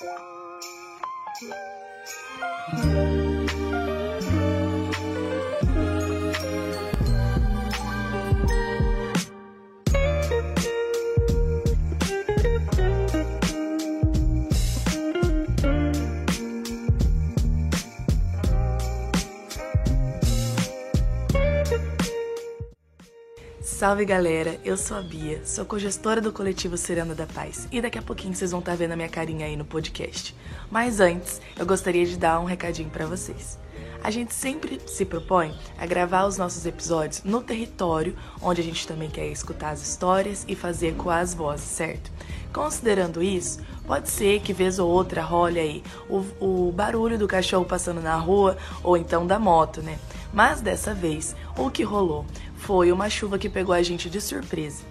Thank you. Salve galera, eu sou a Bia, sou cogestora do coletivo Ciranda da Paz e daqui a pouquinho vocês vão estar tá vendo a minha carinha aí no podcast. Mas antes, eu gostaria de dar um recadinho para vocês. A gente sempre se propõe a gravar os nossos episódios no território, onde a gente também quer escutar as histórias e fazer ecoar as vozes, certo? Considerando isso, pode ser que vez ou outra role aí o, o barulho do cachorro passando na rua ou então da moto, né? Mas dessa vez, o que rolou foi uma chuva que pegou a gente de surpresa.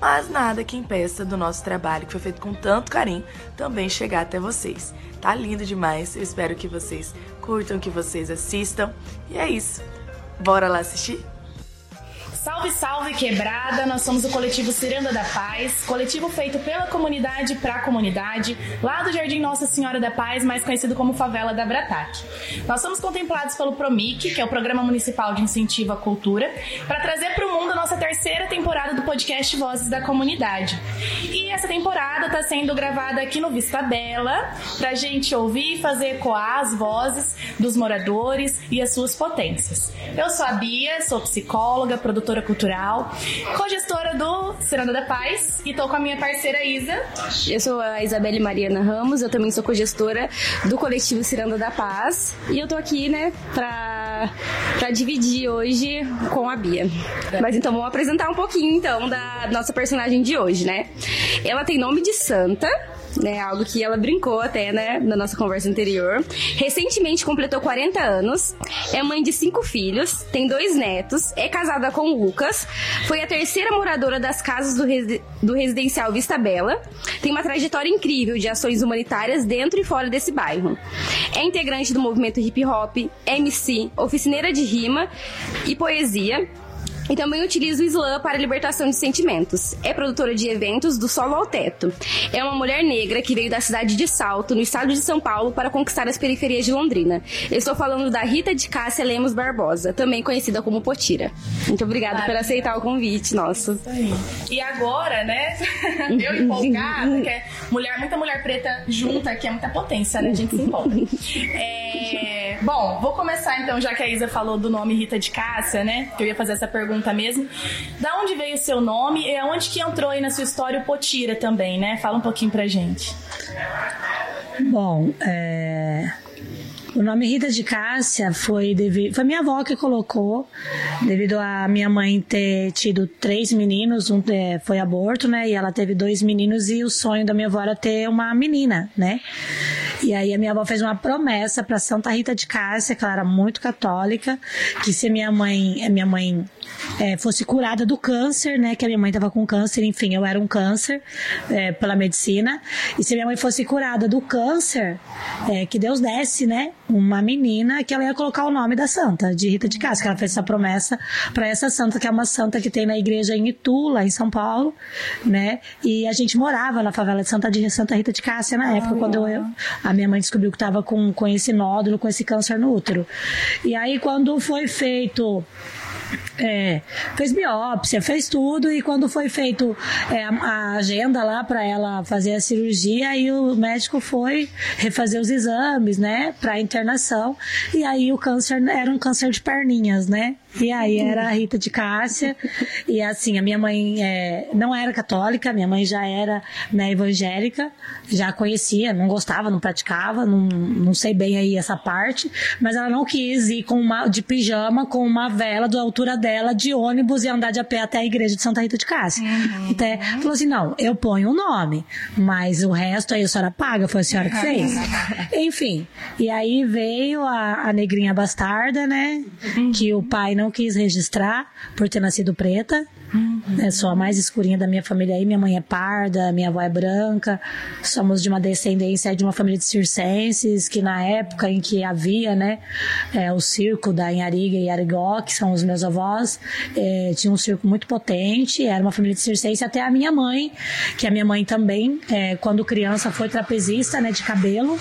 Mas nada que impeça do nosso trabalho, que foi feito com tanto carinho, também chegar até vocês. Tá lindo demais, eu espero que vocês curtam, que vocês assistam. E é isso. Bora lá assistir? Salve, salve quebrada! Nós somos o coletivo Ciranda da Paz, coletivo feito pela comunidade para a comunidade, lá do Jardim Nossa Senhora da Paz, mais conhecido como Favela da Brataque. Nós somos contemplados pelo PROMIC, que é o Programa Municipal de Incentivo à Cultura, para trazer para o mundo a nossa terceira temporada do podcast Vozes da Comunidade. E essa temporada está sendo gravada aqui no Vista Bela, para gente ouvir e fazer ecoar as vozes dos moradores e as suas potências. Eu sou a Bia, sou psicóloga, produtora produtora cultural, co-gestora do Ciranda da Paz e tô com a minha parceira Isa. Eu sou a Isabelle Mariana Ramos, eu também sou co-gestora do coletivo Ciranda da Paz e eu tô aqui, né, pra, pra dividir hoje com a Bia. Mas então vamos apresentar um pouquinho então da nossa personagem de hoje, né? Ela tem nome de santa, né? Algo que ela brincou até, né, na nossa conversa anterior. Recentemente completou 40 anos, é mãe de cinco filhos, tem dois netos, é casada com o Lucas, foi a terceira moradora das casas do, resi do residencial Vista Bela, tem uma trajetória incrível de ações humanitárias dentro e fora desse bairro. É integrante do movimento hip hop, MC, oficineira de rima e poesia e também utiliza o slam para a libertação de sentimentos. É produtora de eventos do solo ao teto. É uma mulher negra que veio da cidade de Salto, no estado de São Paulo, para conquistar as periferias de Londrina. Eu estou falando da Rita de Cássia Lemos Barbosa, também conhecida como Potira. Muito obrigada claro. por aceitar o convite, nosso. E agora, né? Eu empolgada, que é mulher, muita mulher preta junta, que é muita potência, né? A gente se empolga. É... Bom, vou começar então, já que a Isa falou do nome Rita de Cássia, né? Que eu ia fazer essa pergunta mesmo. Da onde veio o seu nome e aonde que entrou aí na sua história o Potira também, né? Fala um pouquinho pra gente. Bom, é... O nome Rita de Cássia foi devido, foi minha avó que colocou, devido a minha mãe ter tido três meninos, um é, foi aborto, né? E ela teve dois meninos e o sonho da minha avó era ter uma menina, né? E aí a minha avó fez uma promessa para Santa Rita de Cássia, que ela era muito católica, que se minha mãe, minha mãe é, fosse curada do câncer, né? Que a minha mãe estava com câncer, enfim, eu era um câncer é, pela medicina. E se minha mãe fosse curada do câncer, é, que Deus desse, né? Uma menina que ela ia colocar o nome da santa, de Rita de Cássia, que ela fez essa promessa para essa santa, que é uma santa que tem na igreja em Itu, lá em São Paulo, né? E a gente morava na favela de Santa, de Santa Rita de Cássia na época, quando eu, a minha mãe descobriu que estava com, com esse nódulo, com esse câncer no útero. E aí, quando foi feito é, fez biópsia, fez tudo e quando foi feito é, a agenda lá para ela fazer a cirurgia, aí o médico foi refazer os exames, né, para internação e aí o câncer era um câncer de perninhas, né? E aí era a Rita de Cássia. E assim, a minha mãe é, não era católica, minha mãe já era né, evangélica, já conhecia, não gostava, não praticava, não, não sei bem aí essa parte, mas ela não quis ir com uma, de pijama com uma vela da altura dela de ônibus e andar de a pé até a igreja de Santa Rita de Cássia. Uhum. Até falou assim: não, eu ponho o um nome, mas o resto aí a senhora paga, foi a senhora que fez. Enfim, e aí veio a, a negrinha bastarda, né? Uhum. Que o pai não não quis registrar por ter nascido preta, Uhum. sou a mais escurinha da minha família aí. Minha mãe é parda, minha avó é branca. Somos de uma descendência de uma família de circenses, que na época em que havia, né, é, o circo da Inhariga e Arigó, que são os meus avós, é, tinha um circo muito potente, era uma família de circense, até a minha mãe, que a minha mãe também, é, quando criança, foi trapezista, né, de cabelo,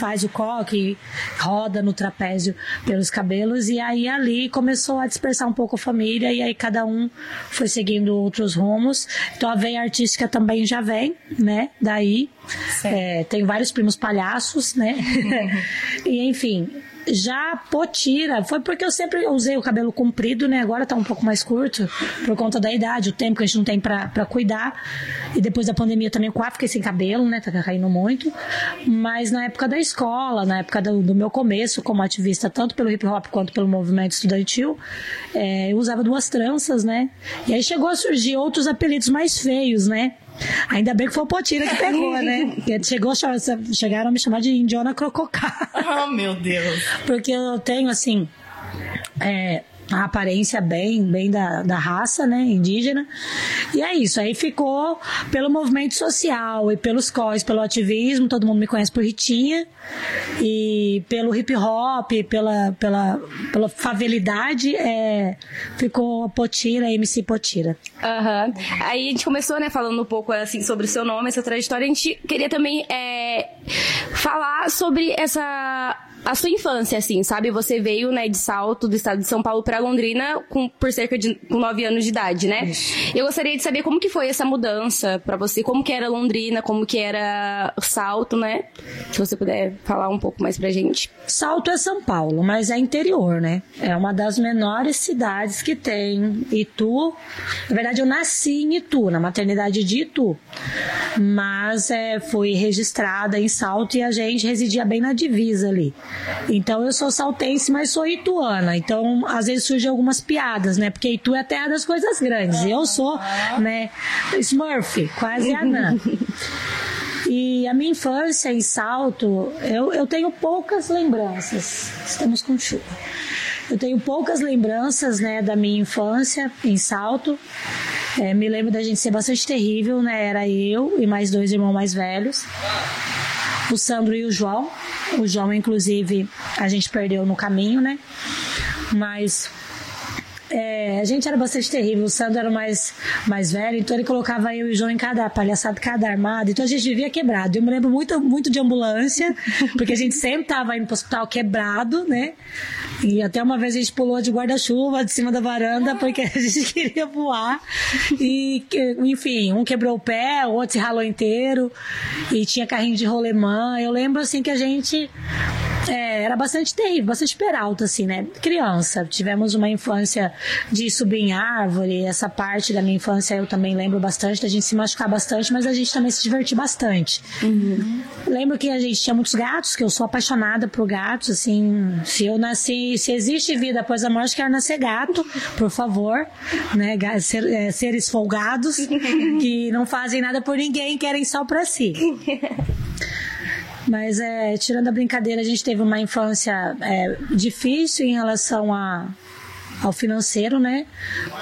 faz o coque, roda no trapézio pelos cabelos, e aí ali começou a dispersar um pouco a família, e aí cada um foi seguindo outros rumos. Então a veia artística também já vem, né? Daí. É, tem vários primos palhaços, né? e enfim, já Potira, foi porque eu sempre usei o cabelo comprido, né? Agora tá um pouco mais curto, por conta da idade, o tempo que a gente não tem pra, pra cuidar. E depois da pandemia também quase fiquei sem cabelo, né? Tá caindo muito. Mas na época da escola, na época do, do meu começo como ativista, tanto pelo hip hop quanto pelo movimento estudantil, é, eu usava duas tranças, né? E aí chegou a surgir outros apelidos mais feios, né? Ainda bem que foi o Potira que pegou, né? Chegou, chegaram a me chamar de Indiana Crococá. Oh, meu Deus. Porque eu tenho, assim, é, a aparência bem, bem da, da raça, né, indígena. E é isso, aí ficou pelo movimento social e pelos cós, pelo ativismo, todo mundo me conhece por Ritinha, e pelo hip hop, pela, pela, pela favelidade, é, ficou Potira, MC Potira. Aham. Uhum. Aí a gente começou, né, falando um pouco, assim, sobre o seu nome, essa trajetória, a gente queria também é, falar sobre essa a sua infância, assim, sabe? Você veio, né, de Salto, do estado de São Paulo para Londrina com, por cerca de com 9 anos de idade, né? Isso. Eu gostaria de saber como que foi essa mudança para você, como que era Londrina, como que era Salto, né? Se você puder falar um pouco mais pra gente. Salto é São Paulo, mas é interior, né? É uma das menores cidades que tem. Itu, na verdade eu nasci em Itu, na maternidade de Itu. Mas é, fui registrada em Salto e a gente residia bem na divisa ali. Então eu sou saltense, mas sou ituana. Então às vezes surgem algumas piadas, né? Porque Itu é a terra das coisas grandes. E eu sou, né, Smurf, quase anã. E a minha infância em Salto, eu, eu tenho poucas lembranças. Estamos com chuva. Eu tenho poucas lembranças, né, da minha infância em Salto. É, me lembro da gente ser bastante terrível, né? Era eu e mais dois irmãos mais velhos o Sandro e o João. O João, inclusive, a gente perdeu no caminho, né? Mas é, a gente era bastante terrível. O Sandro era mais, mais velho, então ele colocava eu e o João em cada palhaçada, cada armada. Então a gente vivia quebrado. Eu me lembro muito, muito de ambulância, porque a gente sempre tava indo pro hospital quebrado, né? E até uma vez a gente pulou de guarda-chuva de cima da varanda porque a gente queria voar. E, enfim, um quebrou o pé, o outro se ralou inteiro. E tinha carrinho de rolemã. Eu lembro, assim, que a gente é, era bastante terrível, bastante peralta, assim, né? Criança. Tivemos uma infância de subir em árvore. Essa parte da minha infância eu também lembro bastante, da gente se machucar bastante, mas a gente também se divertir bastante. Uhum. Lembro que a gente tinha muitos gatos, que eu sou apaixonada por gatos, assim. Se eu nasci, se existe vida após a morte, quero nascer gato, por favor, né? Ser, é, seres folgados que não fazem nada por ninguém, querem só pra si. Mas é, tirando a brincadeira, a gente teve uma infância é, difícil em relação a, ao financeiro, né?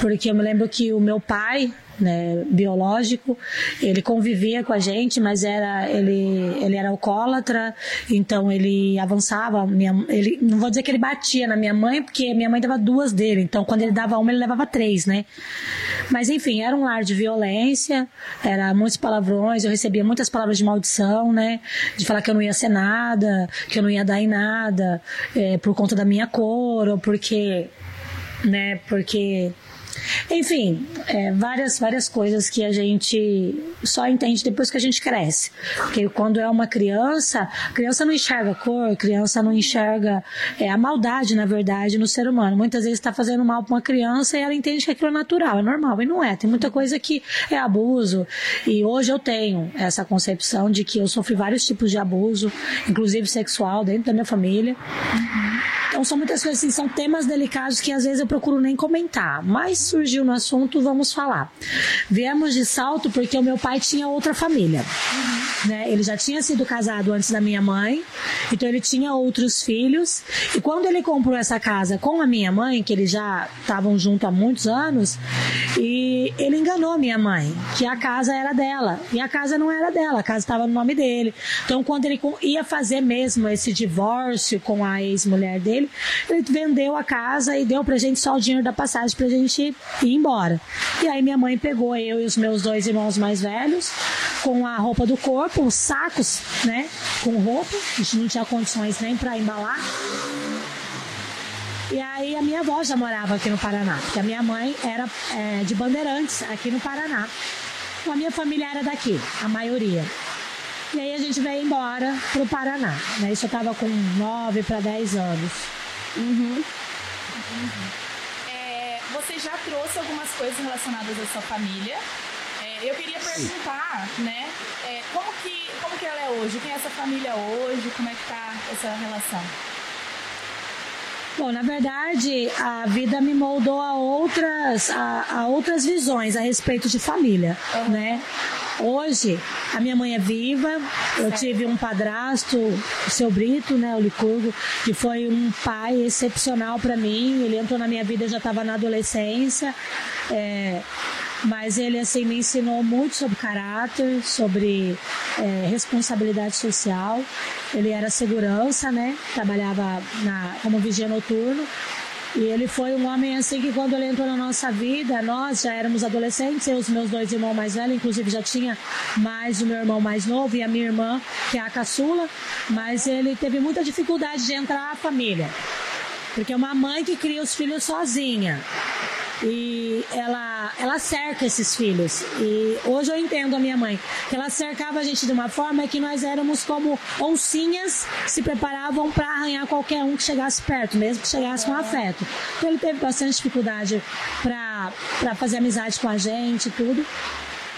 Porque eu me lembro que o meu pai, né, biológico. Ele convivia com a gente, mas era ele, ele era alcoólatra, então ele avançava. Minha, ele, não vou dizer que ele batia na minha mãe, porque minha mãe dava duas dele, então quando ele dava uma, ele levava três, né? Mas enfim, era um lar de violência, era muitos palavrões, eu recebia muitas palavras de maldição, né? De falar que eu não ia ser nada, que eu não ia dar em nada, é, por conta da minha cor, ou porque né? Porque enfim, é, várias, várias coisas que a gente só entende depois que a gente cresce. Porque quando é uma criança, a criança não enxerga a cor, a criança não enxerga é, a maldade, na verdade, no ser humano. Muitas vezes está fazendo mal para uma criança e ela entende que aquilo é natural, é normal. E não é. Tem muita coisa que é abuso. E hoje eu tenho essa concepção de que eu sofri vários tipos de abuso, inclusive sexual, dentro da minha família. Uhum. Então são muitas coisas assim, são temas delicados que às vezes eu procuro nem comentar. Mas surgiu no assunto, vamos falar. Viemos de salto porque o meu pai tinha outra família. Uhum. Né? Ele já tinha sido casado antes da minha mãe, então ele tinha outros filhos. E quando ele comprou essa casa com a minha mãe, que eles já estavam juntos há muitos anos, e ele enganou a minha mãe, que a casa era dela. E a casa não era dela, a casa estava no nome dele. Então quando ele ia fazer mesmo esse divórcio com a ex-mulher dele, ele vendeu a casa e deu pra gente só o dinheiro da passagem pra gente ir embora. E aí minha mãe pegou eu e os meus dois irmãos mais velhos com a roupa do corpo, os sacos, né, com roupa, a gente não tinha condições nem para embalar. E aí a minha avó já morava aqui no Paraná, porque a minha mãe era é, de Bandeirantes, aqui no Paraná. A minha família era daqui, a maioria. E aí a gente veio embora pro Paraná. Né? Isso eu tava com 9 para 10 anos. Uhum. É, você já trouxe algumas coisas relacionadas à sua família. É, eu queria perguntar, né, é, como, que, como que ela é hoje? Quem é essa família hoje? Como é que tá essa relação? Bom, na verdade, a vida me moldou a outras, a, a outras visões a respeito de família, uhum. né? Hoje, a minha mãe é viva, eu tive um padrasto, o seu Brito, né, o Licurgo, que foi um pai excepcional para mim. Ele entrou na minha vida, eu já estava na adolescência. É, mas ele assim me ensinou muito sobre caráter, sobre é, responsabilidade social. Ele era segurança, né? Trabalhava na, como vigia noturno e ele foi um homem assim que quando ele entrou na nossa vida, nós já éramos adolescentes, eu os meus dois irmãos mais velhos, inclusive já tinha mais o meu irmão mais novo e a minha irmã, que é a caçula, mas ele teve muita dificuldade de entrar na família. Porque é uma mãe que cria os filhos sozinha e ela, ela cerca esses filhos. E hoje eu entendo a minha mãe, que ela cercava a gente de uma forma que nós éramos como oncinhas que se preparavam para arranhar qualquer um que chegasse perto, mesmo que chegasse com afeto. Então ele teve bastante dificuldade para fazer amizade com a gente e tudo.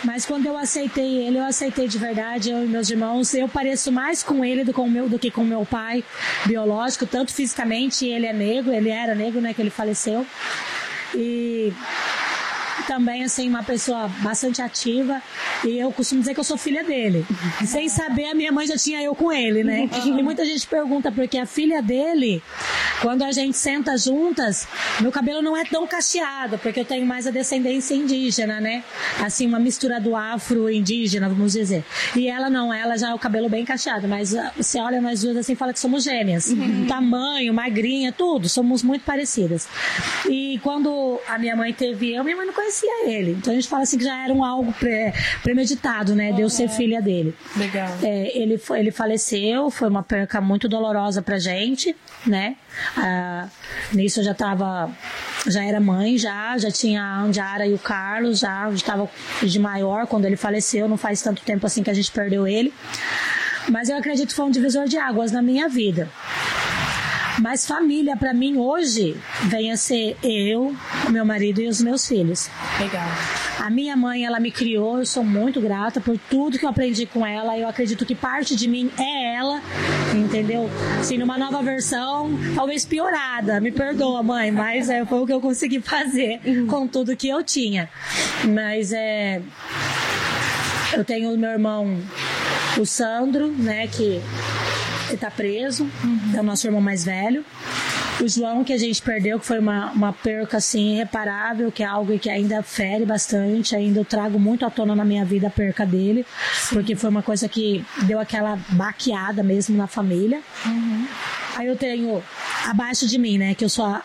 Mas quando eu aceitei ele, eu aceitei de verdade, eu e meus irmãos. Eu pareço mais com ele do, com meu, do que com meu pai biológico, tanto fisicamente, ele é negro, ele era negro, né, que ele faleceu e também assim uma pessoa bastante ativa e eu costumo dizer que eu sou filha dele. Sem saber, a minha mãe já tinha eu com ele, né? Uhum. E muita gente pergunta porque a filha dele, quando a gente senta juntas, meu cabelo não é tão cacheado, porque eu tenho mais a descendência indígena, né? Assim, uma mistura do afro-indígena, vamos dizer. E ela não, ela já é o cabelo bem cacheado, mas ah, você olha nós duas assim fala que somos gêmeas. Uhum. Tamanho, magrinha, tudo, somos muito parecidas. E quando a minha mãe teve eu, minha mãe não conhecia conhecia ele. Então a gente fala assim que já era um algo pré, premeditado, né? De eu ser filha dele. Legal. É, ele, ele faleceu, foi uma perca muito dolorosa pra gente, né? Ah, nisso eu já tava, já era mãe, já, já tinha a Andiara e o Carlos, já estava de maior quando ele faleceu, não faz tanto tempo assim que a gente perdeu ele. Mas eu acredito que foi um divisor de águas na minha vida. Mas família para mim hoje vem a ser eu, meu marido e os meus filhos. Legal. A minha mãe, ela me criou, eu sou muito grata por tudo que eu aprendi com ela. Eu acredito que parte de mim é ela, entendeu? Assim, numa nova versão, talvez piorada. Me perdoa, mãe, mas é, foi o que eu consegui fazer com tudo que eu tinha. Mas é. Eu tenho o meu irmão, o Sandro, né, que ele tá preso, uhum. é o nosso irmão mais velho. O João, que a gente perdeu, que foi uma, uma perca assim irreparável, que é algo que ainda fere bastante, ainda eu trago muito à tona na minha vida a perca dele, Sim. porque foi uma coisa que deu aquela baqueada mesmo na família. Uhum. Aí eu tenho abaixo de mim, né, que eu sou a,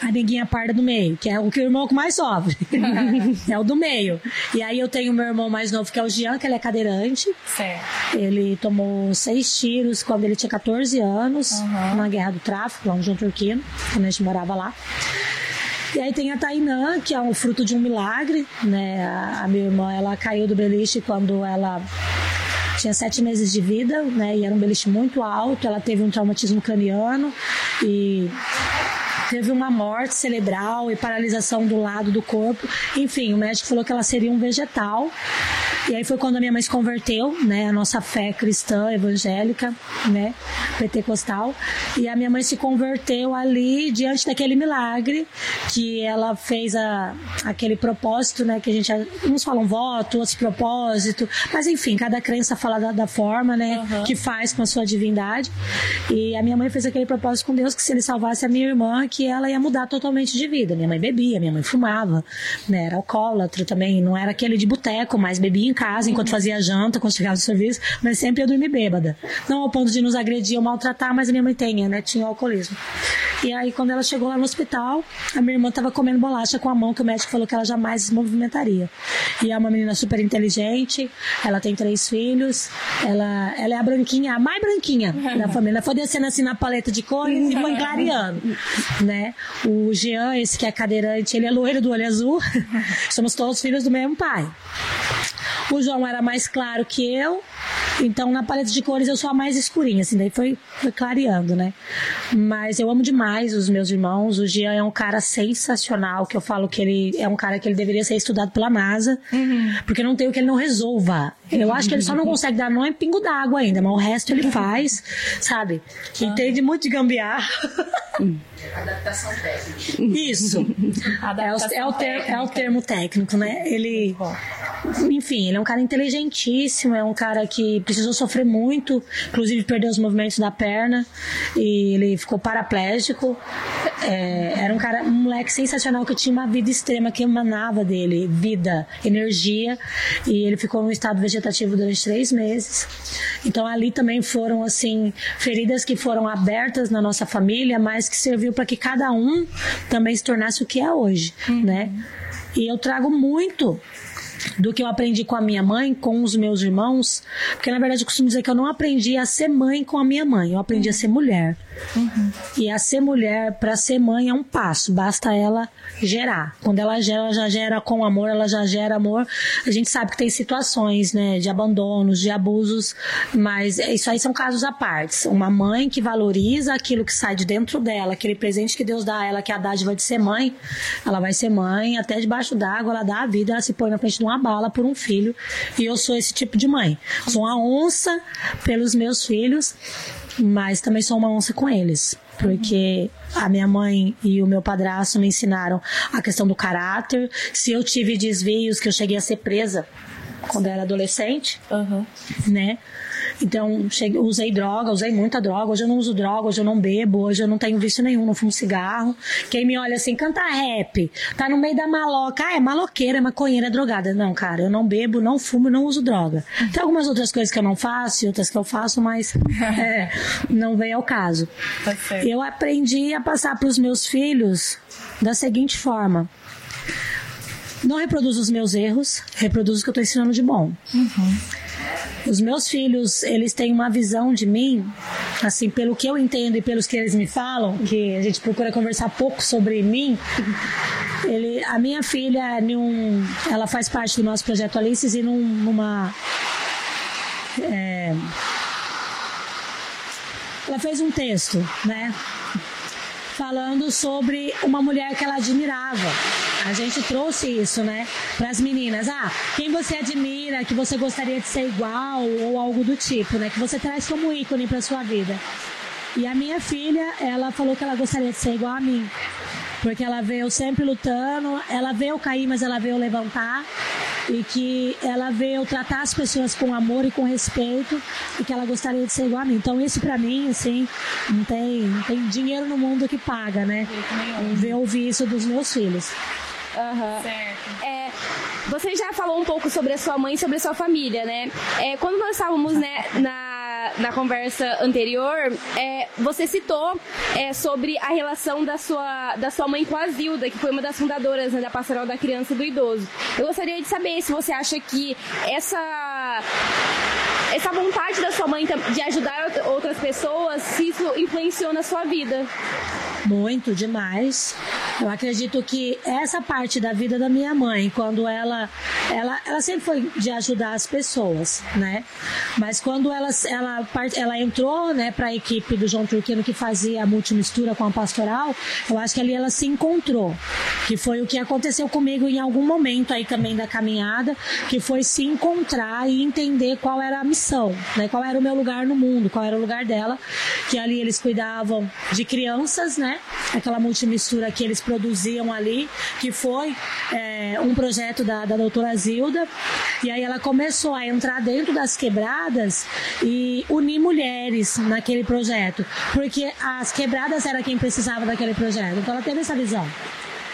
a neguinha parda do meio, que é o que o irmão que mais sofre. é o do meio. E aí eu tenho meu irmão mais novo, que é o Jean, que ele é cadeirante. Certo. Ele tomou seis tiros quando ele tinha 14 anos, uhum. na guerra do tráfico, lá no João Turquino, quando a gente morava lá. E aí tem a Tainã, que é um fruto de um milagre, né? A, a minha irmã, ela caiu do beliche quando ela tinha sete meses de vida, né? E era um beliche muito alto. Ela teve um traumatismo craniano e teve uma morte cerebral e paralisação do lado do corpo. Enfim, o médico falou que ela seria um vegetal. E aí foi quando a minha mãe se converteu, né? A nossa fé cristã, evangélica, né? Pentecostal. E a minha mãe se converteu ali diante daquele milagre que ela fez a, aquele propósito, né? Que a gente, uns falam voto, outros propósito. Mas enfim, cada crença fala da, da forma, né? Uhum. Que faz com a sua divindade. E a minha mãe fez aquele propósito com Deus que se ele salvasse a minha irmã, que ela ia mudar totalmente de vida. Minha mãe bebia, minha mãe fumava, né? Era alcoólatra também. Não era aquele de boteco, mas bebia em casa enquanto uhum. fazia janta, quando chegava do serviço, mas sempre ia dormir bêbada. Não ao ponto de nos agredir ou maltratar, mas a minha mãe tem, né? Tinha alcoolismo. E aí, quando ela chegou lá no hospital, a minha irmã estava comendo bolacha com a mão que o médico falou que ela jamais se movimentaria. E é uma menina super inteligente, ela tem três filhos, ela, ela é a branquinha, a mais branquinha da família. Ela foi descendo assim na paleta de cores e foi clareando, né? O Jean, esse que é cadeirante, ele é loiro do olho azul. Somos todos filhos do mesmo pai. O João era mais claro que eu, então na paleta de cores eu sou a mais escurinha, assim, daí foi, foi clareando, né? Mas eu amo demais os meus irmãos. O Jean é um cara sensacional, que eu falo que ele é um cara que ele deveria ser estudado pela NASA, uhum. porque não tem o que ele não resolva. Eu acho que ele só não consegue dar não é pingo d'água ainda, mas o resto ele faz, sabe? Entende muito de gambiarra. Adaptação técnica. Isso. Adaptação é, o, é, o ter, é o termo técnico, né? Ele. Enfim, ele é um cara inteligentíssimo, é um cara que precisou sofrer muito, inclusive perdeu os movimentos da perna e ele ficou paraplégico. É, era um cara, um moleque sensacional que tinha uma vida extrema que emanava dele, vida, energia, e ele ficou no estado vegetativo durante três meses. Então ali também foram assim feridas que foram abertas na nossa família, mas que serviu para que cada um também se tornasse o que é hoje, uhum. né? E eu trago muito do que eu aprendi com a minha mãe, com os meus irmãos, porque na verdade eu costumo dizer que eu não aprendi a ser mãe com a minha mãe, eu aprendi a ser mulher. Uhum. E a ser mulher, para ser mãe, é um passo, basta ela gerar. Quando ela gera, ela já gera com amor, ela já gera amor. A gente sabe que tem situações, né, de abandonos, de abusos, mas isso aí são casos à parte. Uma mãe que valoriza aquilo que sai de dentro dela, aquele presente que Deus dá a ela, que é a dádiva de ser mãe, ela vai ser mãe, até debaixo d'água, ela dá a vida, ela se põe na frente de uma bala por um filho. E eu sou esse tipo de mãe. Sou uma onça pelos meus filhos mas também sou uma onça com eles, porque a minha mãe e o meu padrasto me ensinaram a questão do caráter. Se eu tive desvios, que eu cheguei a ser presa quando eu era adolescente, uhum. né? Então, cheguei, usei droga, usei muita droga. Hoje eu não uso droga, hoje eu não bebo, hoje eu não tenho vício nenhum, não fumo cigarro. Quem me olha assim, canta rap, tá no meio da maloca. Ah, é maloqueira, é maconheira, é drogada. Não, cara, eu não bebo, não fumo, não uso droga. Tem algumas outras coisas que eu não faço, outras que eu faço, mas é, não vem ao caso. Tá eu aprendi a passar para os meus filhos da seguinte forma não reproduzo os meus erros, reproduzo o que eu estou ensinando de bom. Uhum. Os meus filhos, eles têm uma visão de mim, assim, pelo que eu entendo e pelos que eles me falam, que a gente procura conversar pouco sobre mim. Ele, a minha filha, num, ela faz parte do nosso projeto Alices e num, numa. É, ela fez um texto, né? Falando sobre uma mulher que ela admirava. A gente trouxe isso, né, para as meninas. Ah, quem você admira, que você gostaria de ser igual ou algo do tipo, né, que você traz como ícone para sua vida. E a minha filha, ela falou que ela gostaria de ser igual a mim. Porque ela vê eu sempre lutando, ela vê eu cair, mas ela vê eu levantar. E que ela vê eu tratar as pessoas com amor e com respeito. E que ela gostaria de ser igual a mim. Então, isso pra mim, assim, não tem, não tem dinheiro no mundo que paga, né? Ver ouvir isso dos meus filhos. Uhum. Certo. É, você já falou um pouco sobre a sua mãe, sobre a sua família, né? É, quando nós estávamos né, na na, conversa anterior, é, você citou é, sobre a relação da sua, da sua mãe com a Zilda, que foi uma das fundadoras né, da Pastoral da Criança e do Idoso. Eu gostaria de saber se você acha que essa essa vontade da sua mãe de ajudar outras pessoas, se isso influenciou na sua vida. Muito, demais. Eu acredito que essa parte da vida da minha mãe, quando ela, ela, ela sempre foi de ajudar as pessoas, né? Mas quando ela, ela, ela entrou, né, para a equipe do João Turquino que fazia a multimistura com a pastoral, eu acho que ali ela se encontrou, que foi o que aconteceu comigo em algum momento aí também da caminhada, que foi se encontrar e entender qual era a missão, né? Qual era o meu lugar no mundo, qual era o lugar dela, que ali eles cuidavam de crianças, né? Aquela multimistura que eles produziam ali, que foi é, um projeto da, da doutora Zilda. E aí ela começou a entrar dentro das quebradas e unir mulheres naquele projeto, porque as quebradas era quem precisava daquele projeto. Então ela teve essa visão.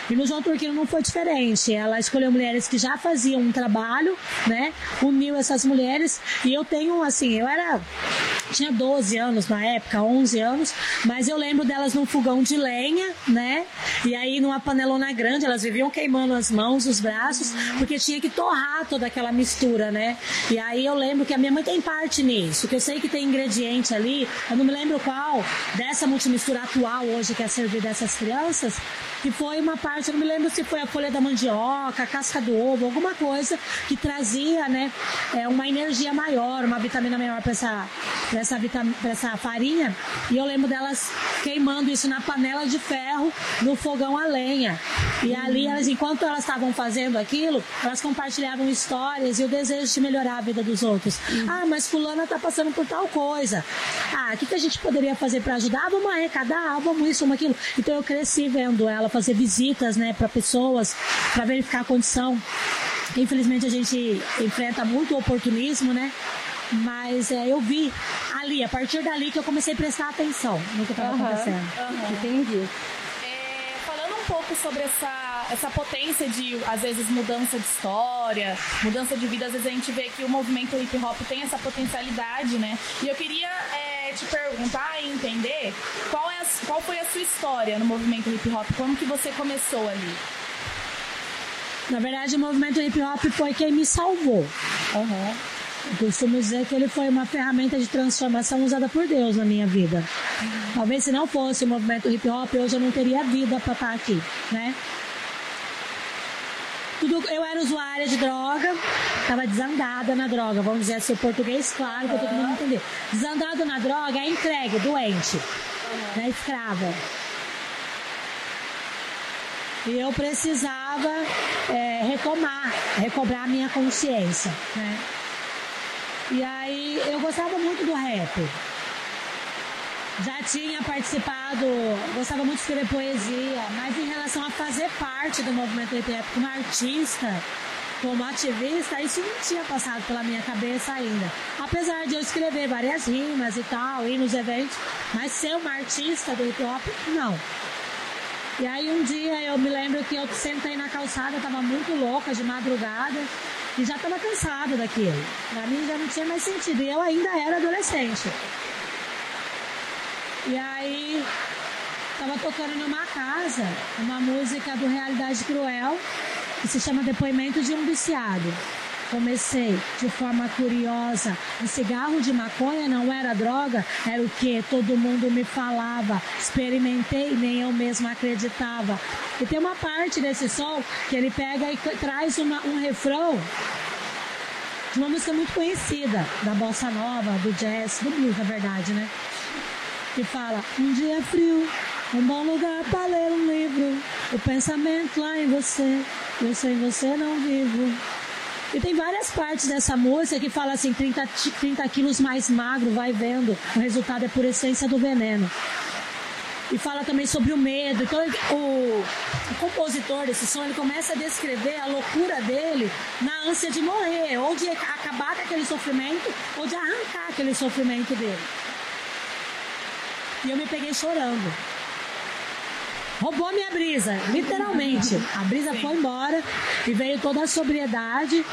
E no João Turquino não foi diferente. Ela escolheu mulheres que já faziam um trabalho, né? Uniu essas mulheres. E eu tenho, assim, eu era. Tinha 12 anos na época, 11 anos, mas eu lembro delas num fogão de lenha, né? E aí numa panelona grande, elas viviam queimando as mãos, os braços, porque tinha que torrar toda aquela mistura, né? E aí eu lembro que a minha mãe tem parte nisso, que eu sei que tem ingrediente ali, eu não me lembro qual, dessa multimistura atual hoje que é servida essas crianças, que foi uma parte, eu não me lembro se foi a folha da mandioca, a casca do ovo, alguma coisa que trazia, né, é, uma energia maior, uma vitamina maior para essa, pra essa, pra essa farinha. E eu lembro delas queimando isso na panela de ferro, no fogão a lenha. E ali, elas, enquanto elas estavam fazendo aquilo, elas compartilhavam histórias e o desejo de melhorar a vida dos outros. Uhum. Ah, mas fulana está passando por tal coisa. Ah, o que, que a gente poderia fazer para ajudar? Ah, vamos arrecadar, ah, vamos isso, vamos aquilo. Então eu cresci vendo ela fazer visitas, né, para pessoas, para verificar a condição. Infelizmente a gente enfrenta muito oportunismo, né? Mas é, eu vi ali, a partir dali que eu comecei a prestar atenção no que estava uhum, acontecendo. Uhum. Entendi pouco sobre essa, essa potência de, às vezes, mudança de história, mudança de vida. Às vezes a gente vê que o movimento hip hop tem essa potencialidade, né? E eu queria é, te perguntar e entender qual, é a, qual foi a sua história no movimento hip hop, como que você começou ali? Na verdade, o movimento hip hop foi quem me salvou. Uhum. Eu costumo dizer que ele foi uma ferramenta de transformação usada por Deus na minha vida. Talvez se não fosse o movimento hip hop, hoje eu não teria vida para estar aqui, né? Tudo, eu era usuária de droga, estava desandada na droga, vamos dizer assim, português claro, para todo mundo entender. Desandada na droga é entregue, doente, né, escrava. E eu precisava é, retomar, recobrar a minha consciência, né? E aí eu gostava muito do rap. Já tinha participado, gostava muito de escrever poesia, mas em relação a fazer parte do movimento hip hop como artista, como ativista, isso não tinha passado pela minha cabeça ainda. Apesar de eu escrever várias rimas e tal, ir nos eventos, mas ser uma artista do hip hop, não. E aí um dia eu me lembro que eu sentei na calçada, estava muito louca de madrugada, e já estava cansado daquilo. Para mim já não tinha mais sentido. E eu ainda era adolescente. E aí estava tocando numa casa uma música do Realidade Cruel que se chama Depoimento de um Viciado. Comecei de forma curiosa. O cigarro de maconha não era droga, era o que todo mundo me falava. Experimentei, nem eu mesma acreditava. E tem uma parte desse som que ele pega e traz uma, um refrão de uma música muito conhecida, da bossa nova, do jazz, do blues, na verdade, né? Que fala: Um dia frio, um bom lugar para ler um livro. O pensamento lá em você, eu sem você não vivo. E tem várias partes dessa música que fala assim, 30, 30 quilos mais magro, vai vendo. O resultado é por essência do veneno. E fala também sobre o medo. Então o, o compositor desse som, ele começa a descrever a loucura dele na ânsia de morrer, ou de acabar com aquele sofrimento, ou de arrancar aquele sofrimento dele. E eu me peguei chorando roubou minha brisa, literalmente. A brisa foi embora e veio toda a sobriedade.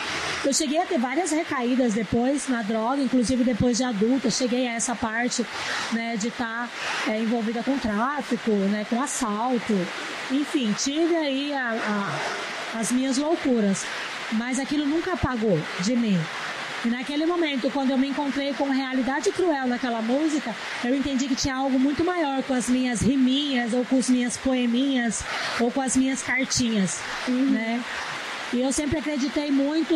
Eu cheguei a ter várias recaídas depois na droga, inclusive depois de adulta. Cheguei a essa parte né, de estar tá, é, envolvida com tráfico, né, com assalto. Enfim, tive aí a, a, as minhas loucuras. Mas aquilo nunca apagou de mim. E naquele momento, quando eu me encontrei com realidade cruel naquela música, eu entendi que tinha algo muito maior com as minhas riminhas, ou com as minhas poeminhas, ou com as minhas cartinhas, uhum. né? E eu sempre acreditei muito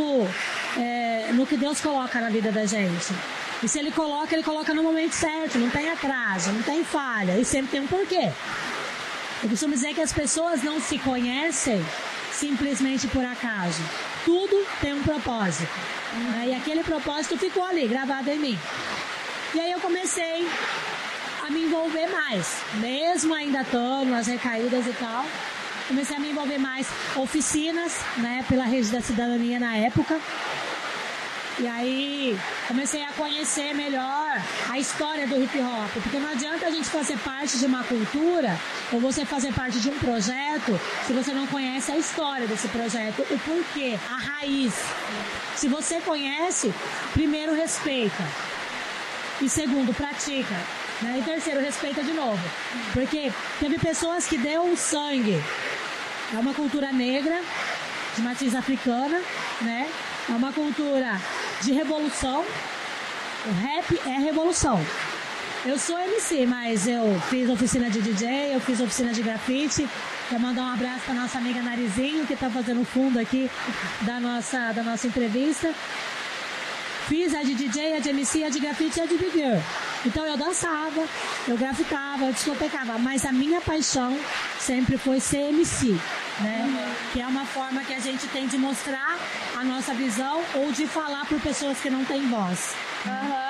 é, no que Deus coloca na vida da gente. E se Ele coloca, Ele coloca no momento certo, não tem atraso, não tem falha, e sempre tem um porquê. Eu costumo dizer que as pessoas não se conhecem simplesmente por acaso. Tudo tem um propósito. Né? E aquele propósito ficou ali, gravado em mim. E aí eu comecei a me envolver mais, mesmo ainda tô nas recaídas e tal. Comecei a me envolver mais oficinas, né, pela rede da cidadania na época. E aí comecei a conhecer melhor a história do hip hop, porque não adianta a gente fazer parte de uma cultura ou você fazer parte de um projeto se você não conhece a história desse projeto, o porquê, a raiz. Se você conhece, primeiro respeita. E segundo, pratica. Né? E terceiro, respeita de novo. Porque teve pessoas que deu sangue. É uma cultura negra, de matriz africana, né? É uma cultura de revolução. O rap é revolução. Eu sou MC, mas eu fiz oficina de DJ, eu fiz oficina de grafite. Quero mandar um abraço para nossa amiga Narizinho, que está fazendo o fundo aqui da nossa, da nossa entrevista. Fiz a de DJ, a de MC, a de grafite e a de Girl. Então eu dançava, eu grafitava, eu discotecava, mas a minha paixão sempre foi ser MC, né? Uhum. Que é uma forma que a gente tem de mostrar a nossa visão ou de falar por pessoas que não têm voz. Uhum.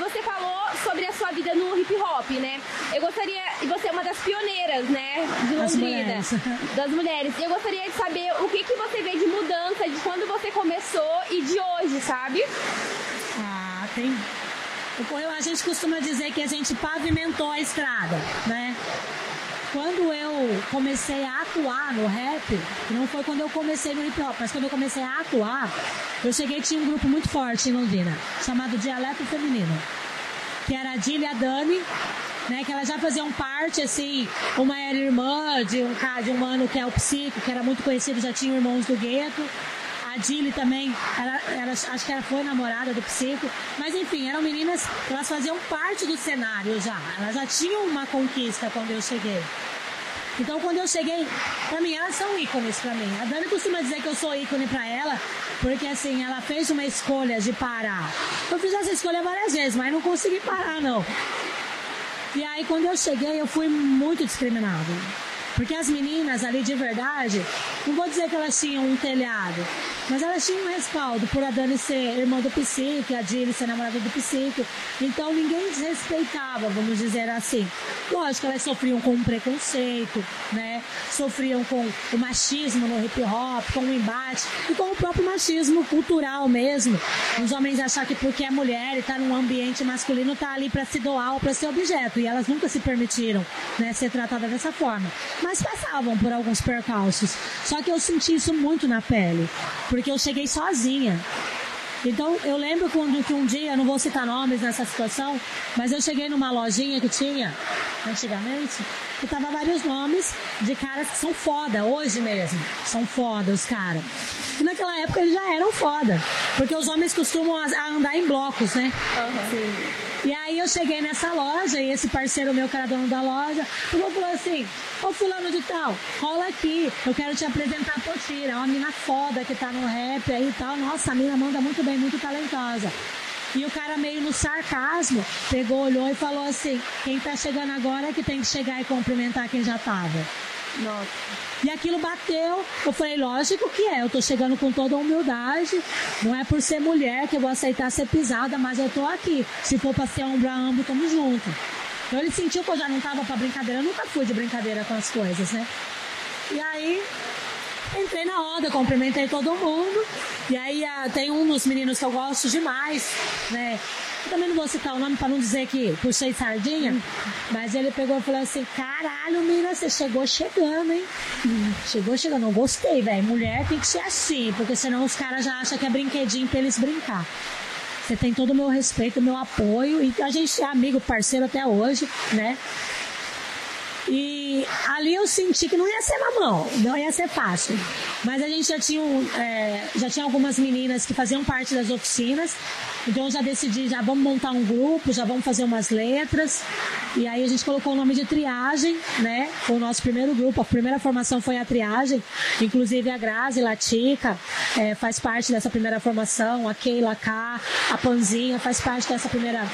Você falou sobre a sua vida no hip hop, né? Eu gostaria, e você é uma das pioneiras, né, de Londrina, mulheres. das mulheres. Eu gostaria de saber o que que você vê de mudança de quando você começou e de hoje, sabe? Ah, tem a gente costuma dizer que a gente pavimentou a estrada, né? Quando eu comecei a atuar no rap, não foi quando eu comecei no hip hop, mas quando eu comecei a atuar, eu cheguei tinha um grupo muito forte em Londrina, chamado Dialeto Feminino, que era a Dília e a Dani, né, que elas já faziam parte, assim, uma era irmã de um, de um mano que é o Psico, que era muito conhecido, já tinha irmãos do gueto, a Dilly também, ela, acho que ela foi namorada do Psico. Mas enfim, eram meninas, elas faziam parte do cenário já. Elas já tinham uma conquista quando eu cheguei. Então, quando eu cheguei, pra mim, elas são ícones pra mim. A Dani costuma dizer que eu sou ícone pra ela, porque assim, ela fez uma escolha de parar. Eu fiz essa escolha várias vezes, mas não consegui parar, não. E aí, quando eu cheguei, eu fui muito discriminado. Porque as meninas ali de verdade, não vou dizer que elas tinham um telhado, mas elas tinham um respaldo por a Dani ser irmã do psique, a Dilly ser namorada do psique. Então ninguém desrespeitava, vamos dizer assim. Lógico, elas sofriam com um preconceito, né? Sofriam com o machismo no hip hop, com o embate e com o próprio machismo cultural mesmo. Os homens achar que porque é mulher e tá num ambiente masculino tá ali para se doar ou para ser objeto. E elas nunca se permitiram, né, ser tratadas dessa forma. Mas passavam por alguns percalços. Só que eu senti isso muito na pele, porque eu cheguei sozinha. Então, eu lembro quando que um dia, não vou citar nomes nessa situação, mas eu cheguei numa lojinha que tinha, antigamente, que tava vários nomes de caras que são foda, hoje mesmo. São foda os caras. E naquela época eles já eram foda. Porque os homens costumam andar em blocos, né? Uhum. E aí eu cheguei nessa loja e esse parceiro meu, que era dono da loja, falou assim, ô fulano de tal, rola aqui, eu quero te apresentar a Potira, uma mina foda que tá no rap aí e tal. Nossa, a mina manda muito bem, muito talentosa. E o cara meio no sarcasmo, pegou, olhou e falou assim, quem tá chegando agora é que tem que chegar e cumprimentar quem já tava. Nossa. E aquilo bateu. Eu falei, lógico que é. Eu tô chegando com toda humildade. Não é por ser mulher que eu vou aceitar ser pisada, mas eu tô aqui. Se for pra ser ombro a ombro, tamo junto. Então ele sentiu que eu já não tava pra brincadeira. Eu nunca fui de brincadeira com as coisas, né? E aí, entrei na roda, cumprimentei todo mundo. E aí tem um dos meninos que eu gosto demais, né? Eu também não vou citar o nome para não dizer que puxei sardinha, mas ele pegou e falou assim: caralho, mina, você chegou chegando, hein? Chegou chegando. Eu gostei, velho. Mulher tem que ser assim, porque senão os caras já acham que é brinquedinho pra eles brincar. Você tem todo o meu respeito, meu apoio, e a gente é amigo, parceiro até hoje, né? E ali eu senti que não ia ser mamão, não ia ser fácil. Mas a gente já tinha, é, já tinha algumas meninas que faziam parte das oficinas, então eu já decidi, já vamos montar um grupo, já vamos fazer umas letras. E aí a gente colocou o nome de triagem, né? Foi o nosso primeiro grupo, a primeira formação foi a triagem. Inclusive a Grazi Latica é, faz parte dessa primeira formação, a Keila K, a Panzinha faz parte dessa primeira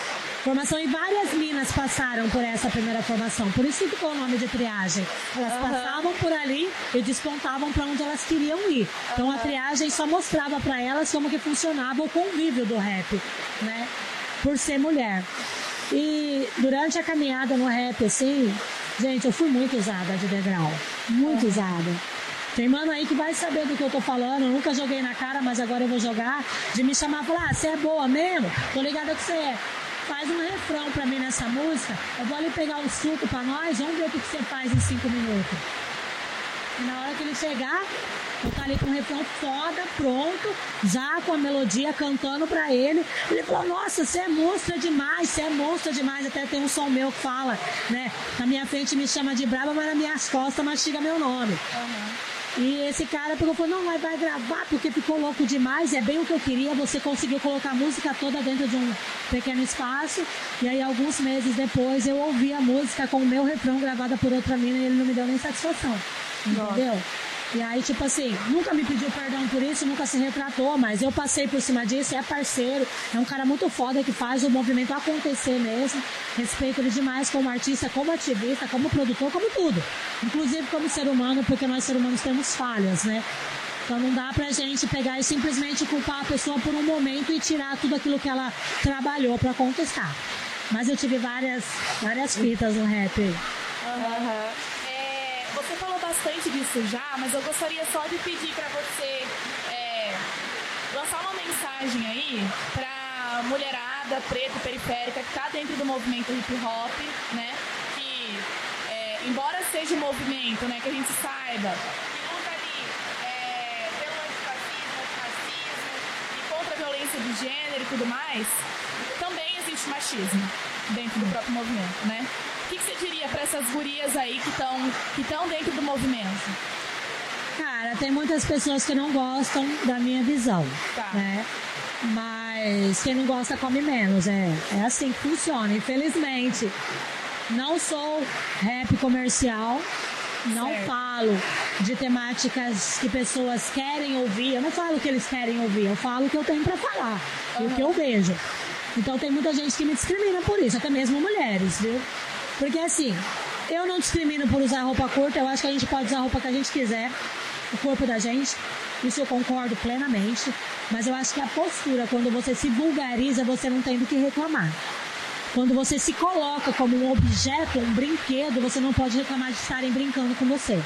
formação e várias minas passaram por essa primeira formação. Por isso ficou o nome de triagem. Elas uhum. passavam por ali e despontavam para onde elas queriam ir. Então a triagem só mostrava para elas como que funcionava o convívio do rap, né? Por ser mulher. E durante a caminhada no rap, assim, gente, eu fui muito usada de degrau. Muito uhum. usada. Tem mano aí que vai saber do que eu tô falando. Eu nunca joguei na cara, mas agora eu vou jogar. De me chamar e falar, ah, você é boa mesmo? Tô ligada que você é faz um refrão pra mim nessa música, eu vou ali pegar um suco pra nós, vamos ver o que, você faz em cinco minutos. E na hora que ele chegar, eu tá ali com um refrão foda, pronto, já com a melodia cantando pra ele. Ele falou, nossa, você é monstro demais, você é monstro demais. Até tem um som meu que fala, né? Na minha frente me chama de braba, mas nas minhas costas mastiga meu nome. Uhum. E esse cara pegou e falou, não, mas vai gravar porque ficou louco demais, é bem o que eu queria, você conseguiu colocar a música toda dentro de um pequeno espaço. E aí alguns meses depois eu ouvi a música com o meu refrão gravada por outra mina e ele não me deu nem satisfação. Entendeu? Nossa. E aí, tipo assim, nunca me pediu perdão por isso, nunca se retratou, mas eu passei por cima disso, é parceiro, é um cara muito foda que faz o movimento acontecer mesmo. Respeito ele demais como artista, como ativista, como produtor, como tudo. Inclusive como ser humano, porque nós seres humanos temos falhas, né? Então não dá pra gente pegar e simplesmente culpar a pessoa por um momento e tirar tudo aquilo que ela trabalhou para conquistar. Mas eu tive várias, várias fitas no rap. Uhum bastante disso já, mas eu gostaria só de pedir para você é, lançar uma mensagem aí para mulherada preta periférica que está dentro do movimento hip hop, né? Que, é, embora seja um movimento, né, que a gente saiba que luta ali é, pelo antifascismo, racismo e contra a violência de gênero e tudo mais, também existe machismo dentro do próprio movimento, né? O que, que você diria para essas gurias aí que estão que dentro do movimento? Cara, tem muitas pessoas que não gostam da minha visão, tá. né? Mas quem não gosta come menos, é, é assim que funciona, infelizmente. Não sou rap comercial, não certo. falo de temáticas que pessoas querem ouvir. Eu não falo o que eles querem ouvir, eu falo o que eu tenho para falar uhum. e o que eu vejo. Então tem muita gente que me discrimina por isso, até mesmo mulheres, viu? Porque assim, eu não discrimino por usar roupa curta, eu acho que a gente pode usar a roupa que a gente quiser, o corpo da gente. Isso eu concordo plenamente. Mas eu acho que a postura, quando você se vulgariza, você não tem do que reclamar. Quando você se coloca como um objeto, um brinquedo, você não pode reclamar de estarem brincando com você.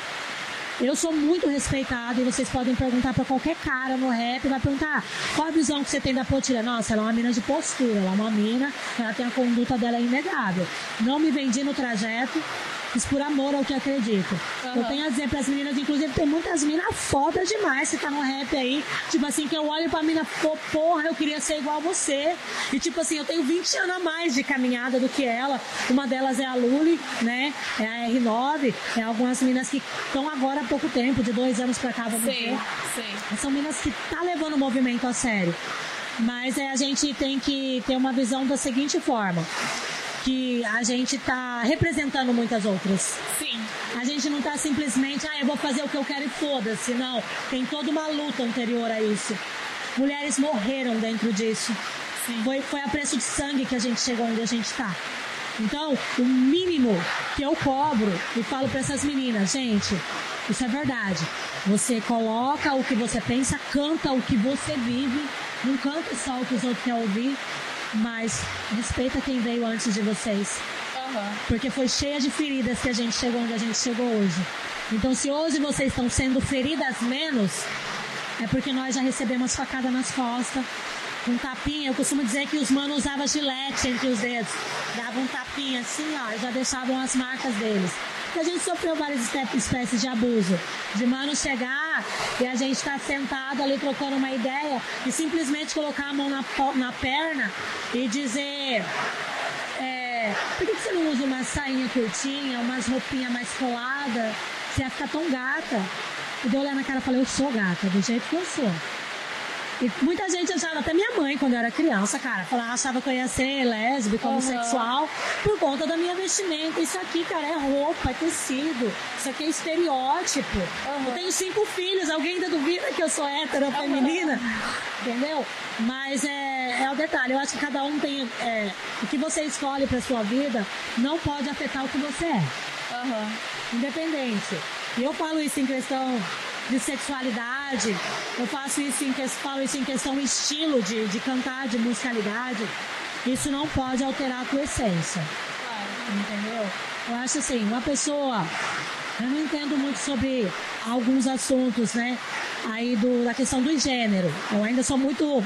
Eu sou muito respeitada e vocês podem perguntar para qualquer cara no rap, vai perguntar qual a visão que você tem da Potilha. Nossa, ela é uma mina de postura, ela é uma mina, ela tem a conduta dela é inegável. Não me vendi no trajeto, Fiz por amor ao que acredito. Uhum. Eu tenho a dizer pras meninas, inclusive tem muitas minas fodas demais que tá no rap aí. Tipo assim, que eu olho pra mina, pô, porra, eu queria ser igual a você. E tipo assim, eu tenho 20 anos a mais de caminhada do que ela. Uma delas é a Luli, né? É a R9. É algumas minas que estão agora há pouco tempo, de dois anos pra cá, vamos sei, Sei. São minas que tá levando o movimento a sério. Mas é, a gente tem que ter uma visão da seguinte forma que a gente está representando muitas outras. Sim. A gente não está simplesmente, ah, eu vou fazer o que eu quero e foda-se. Não. Tem toda uma luta anterior a isso. Mulheres morreram dentro disso. Sim. Foi, foi a preço de sangue que a gente chegou onde a gente está. Então, o mínimo que eu cobro e falo para essas meninas, gente, isso é verdade. Você coloca o que você pensa, canta o que você vive, não canta só o que os outros querem ouvir, mas respeita quem veio antes de vocês. Uhum. Porque foi cheia de feridas que a gente chegou onde a gente chegou hoje. Então, se hoje vocês estão sendo feridas menos, é porque nós já recebemos facada nas costas, um tapinha. Eu costumo dizer que os manos usavam gilete entre os dedos. Davam um tapinha assim, ó, e já deixavam as marcas deles. Porque a gente sofreu várias espécies de abuso. De mano chegar e a gente estar tá sentado ali trocando uma ideia e simplesmente colocar a mão na, na perna e dizer. É, por que, que você não usa uma sainha curtinha, umas roupinhas mais coladas? Você ia ficar tão gata. E deu olhar na cara e falei, eu sou gata, do jeito que eu sou. E muita gente achava, até minha mãe, quando eu era criança, cara, falava, achava que eu ia ser lésbica, Uhum. homossexual, por conta da minha vestimenta. Isso aqui, cara, é roupa, é tecido. Isso aqui é estereótipo. Eu tenho cinco filhos, alguém ainda duvida que eu sou hétero ou feminina? Entendeu? Mas é, é o detalhe, eu acho que cada um tem. é, o que você escolhe pra sua vida não pode afetar o que você é independente. E eu falo isso em questão de sexualidade, eu faço isso em que, falo isso em questão estilo de, de cantar, de musicalidade. Isso não pode alterar a tua essência. Entendeu? Eu acho assim, uma pessoa. Eu não entendo muito sobre alguns assuntos, né? Aí do, da questão do gênero. Eu ainda sou muito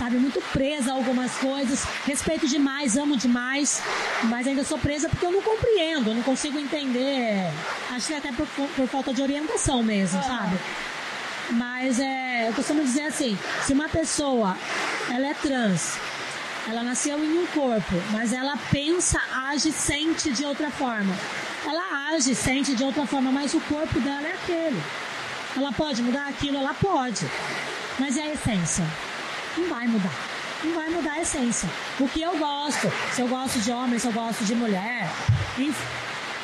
sabe, muito presa a algumas coisas. Respeito demais, amo demais, mas ainda sou presa porque eu não compreendo, eu não consigo entender. Acho que até por, por falta de orientação mesmo, sabe? Mas é, eu costumo dizer assim, se uma pessoa ela é trans, ela nasceu em um corpo, mas ela pensa, age, sente de outra forma. Ela age, sente de outra forma, mas o corpo dela é aquele. Ela pode mudar aquilo, ela pode. Mas é a essência não vai mudar. Não vai mudar a essência. O que eu gosto, se eu gosto de homem, se eu gosto de mulher,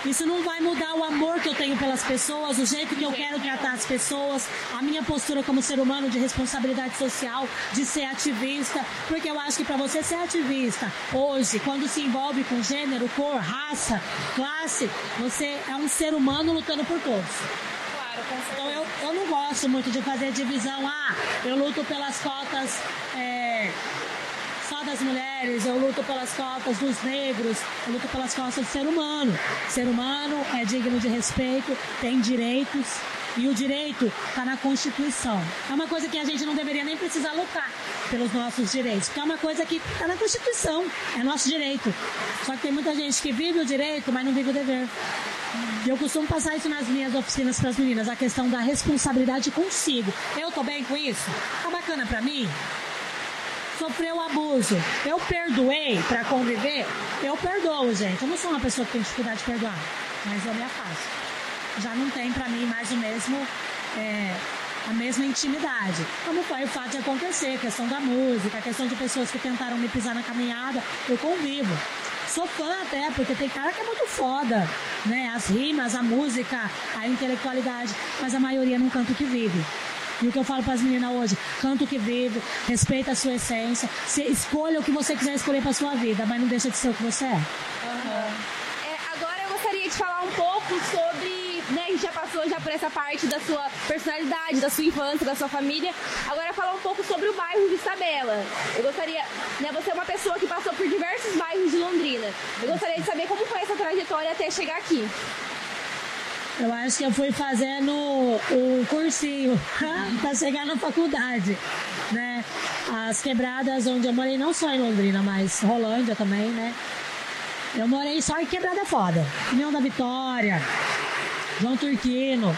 isso não vai mudar o amor que eu tenho pelas pessoas, o jeito que eu quero tratar as pessoas, a minha postura como ser humano de responsabilidade social, de ser ativista, porque eu acho que para você ser ativista hoje, quando se envolve com gênero, cor, raça, classe, você é um ser humano lutando por todos. Então eu, eu não gosto muito de fazer divisão. Ah, eu luto pelas cotas é, só das mulheres, eu luto pelas cotas dos negros, eu luto pelas cotas do ser humano. Ser humano é digno de respeito, tem direitos. E o direito está na Constituição. É uma coisa que a gente não deveria nem precisar lutar pelos nossos direitos, porque é uma coisa que está na Constituição, é nosso direito. Só que tem muita gente que vive o direito, mas não vive o dever. E eu costumo passar isso nas minhas oficinas para as meninas, a questão da responsabilidade consigo. Eu tô bem com isso? Tá bacana para mim? Sofreu abuso. Eu perdoei para conviver? Eu perdoo, gente. Eu não sou uma pessoa que tem dificuldade de perdoar, mas eu me afasto. Já não tem para mim mais o mesmo. é, a mesma intimidade. Como foi o fato de acontecer, a questão da música, a questão de pessoas que tentaram me pisar na caminhada, eu convivo. Sou fã até, porque tem cara que é muito foda, né? As rimas, a música, a intelectualidade, mas a maioria não canta o que vive. E o que eu falo para as meninas hoje, canta o que vive, respeita a sua essência, escolha o que você quiser escolher para sua vida, mas não deixa de ser o que você é. É, agora eu gostaria de falar um pouco sobre, né, a gente já passou já por essa parte da sua personalidade, da sua infância, da sua família. Agora falar um pouco sobre o bairro Vista Bela. Eu gostaria, né, você é uma pessoa que passou por diversos bairros de Londrina. Eu gostaria de saber como foi essa trajetória até chegar aqui. Eu acho que eu fui fazendo o cursinho para chegar na faculdade, né? As quebradas onde eu morei, não só em Londrina, mas Rolândia também, né? Eu morei só em quebrada foda. União da Vitória, João Turquino,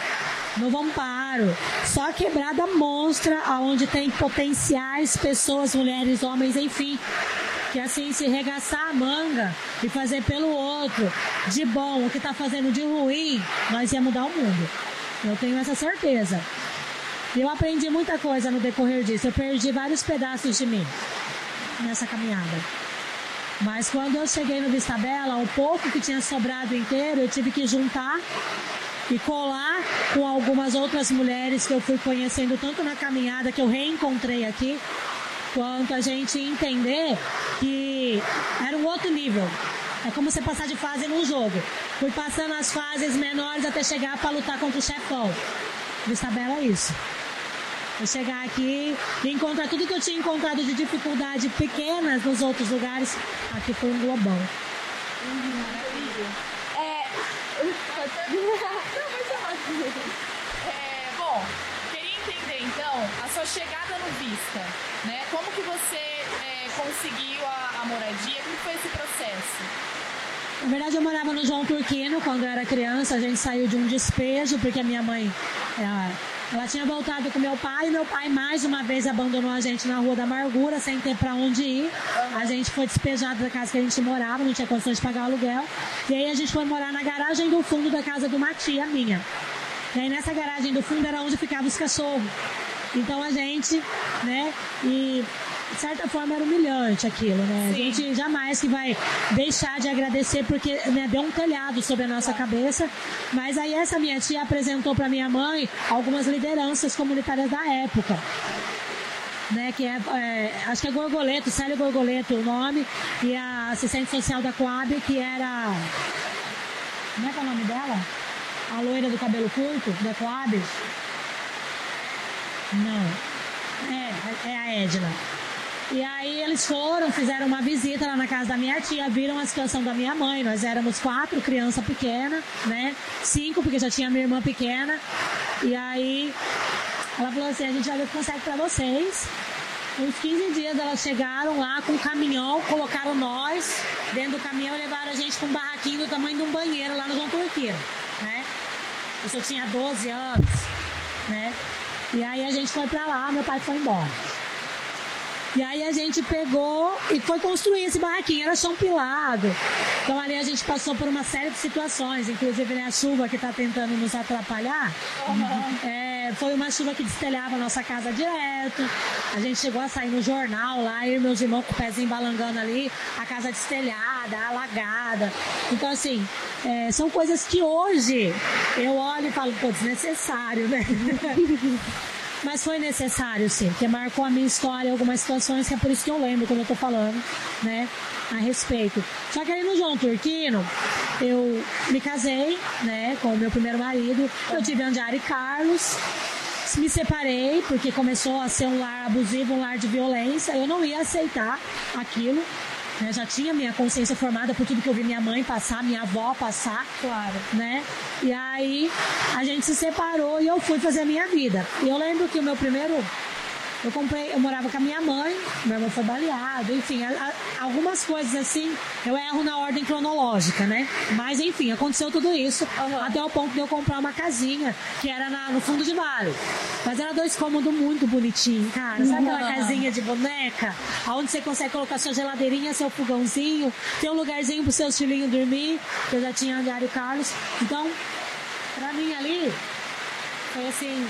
Novo Amparo. Só quebrada monstra aonde tem potenciais pessoas, mulheres, homens, enfim. Que assim, se regaçar a manga e fazer pelo outro de bom o que tá fazendo de ruim, nós ia mudar o mundo. Eu tenho essa certeza. E eu aprendi muita coisa no decorrer disso. Eu perdi vários pedaços de mim nessa caminhada. Mas quando eu cheguei no Vista Bela, o pouco que tinha sobrado inteiro, eu tive que juntar e colar com algumas outras mulheres que eu fui conhecendo tanto na caminhada que eu reencontrei aqui, quanto a gente entender que era um outro nível. É como você passar de fase num jogo. Fui passando as fases menores até chegar para lutar contra o chefão. Vista Bela é isso. Eu chegar aqui e encontrar tudo que eu tinha encontrado de dificuldade pequenas nos outros lugares, aqui foi um globão. É, É, bom, queria entender então a sua chegada no Vista, né? Como que você é, conseguiu a, a moradia? Como foi esse processo? Na verdade, eu morava no João Turquino quando eu era criança. A gente saiu de um despejo, porque a minha mãe, ela, Ela tinha voltado com meu pai e meu pai mais uma vez abandonou a gente na Rua da Amargura, sem ter para onde ir. A gente foi despejado da casa que a gente morava, não tinha condições de pagar o aluguel. E aí a gente foi morar na garagem do fundo da casa de uma tia minha. E aí nessa garagem do fundo era onde ficavam os cachorros. Então a gente, né, e de certa forma era humilhante aquilo, né? Sim. A gente jamais que vai deixar de agradecer porque né, deu um telhado sobre a nossa cabeça. Mas aí essa minha tia apresentou para minha mãe algumas lideranças comunitárias da época. Né, que é, é, acho que é Gorgoleto, Célio Gorgoleto o nome, e a assistente social da Coab, que era. Como é que é o nome dela? A loira do cabelo curto, da Coab? Não. É, é a Edna. E aí eles foram, fizeram uma visita lá na casa da minha tia, viram a situação da minha mãe. Nós éramos quatro, criança pequena, né? Cinco, porque já tinha minha irmã pequena. E aí ela falou assim, a gente já ver o que consegue pra vocês. Uns 15 dias elas chegaram lá com um caminhão, colocaram nós dentro do caminhão e levaram a gente com um barraquinho do tamanho de um banheiro lá no João Turqueiro, né? Eu só tinha 12 anos, né? E aí a gente foi pra lá, meu pai foi embora. E aí a gente pegou e foi construir esse barraquinho, era chão pilado. Então ali a gente passou por uma série de situações, inclusive né, a chuva que está tentando nos atrapalhar. Uhum. É, foi uma chuva que destelhava a nossa casa direto. A gente chegou a sair no jornal lá, e meus irmãos com o pezinho balangando ali, a casa destelhada, alagada. Então, assim, é, são coisas que hoje eu olho e falo, pô, desnecessário, né? Mas foi necessário, sim, porque marcou a minha história algumas situações que é por isso que eu lembro quando eu tô falando, né, a respeito. Só que aí no João Turquino, eu me casei, né, com o meu primeiro marido, eu tive Andiari Carlos, me separei porque começou a ser um lar abusivo, um lar de violência, eu não ia aceitar aquilo, né? Já tinha minha consciência formada por tudo que eu vi minha mãe passar, minha avó passar. Claro. Né? E aí a gente se separou e eu fui fazer a minha vida. E eu lembro que o meu primeiro eu comprei, eu morava com a minha mãe, meu irmão foi baleado, enfim, a, a, algumas coisas assim, eu erro na ordem cronológica, né? Mas enfim, aconteceu tudo isso uhum. até o ponto de eu comprar uma casinha que era na, no fundo de vale. Mas era dois cômodos muito bonitinhos, cara. Sabe aquela casinha de boneca? Onde você consegue colocar sua geladeirinha, seu fogãozinho, tem um lugarzinho pro seus filhinhos dormir. Eu já tinha Diário Carlos. Então, pra mim ali, foi assim,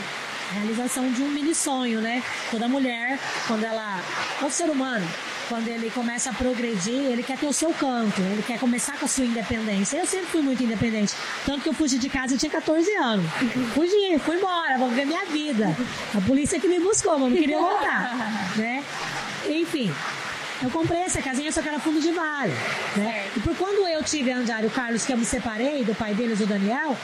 realização de um mini sonho, né? Toda mulher, quando ela. Todo ser humano, quando ele começa a progredir, ele quer ter o seu canto, ele quer começar com a sua independência. Eu sempre fui muito independente. Tanto que eu fugi de casa, eu tinha 14 anos. Fugi, fui embora, vou viver minha vida. A polícia que me buscou, mas não queria voltar. né? Enfim, eu comprei essa casinha, só que era fundo de vale. Né? E por quando eu tive a Andiário Carlos, que eu me separei do pai deles, o Daniel,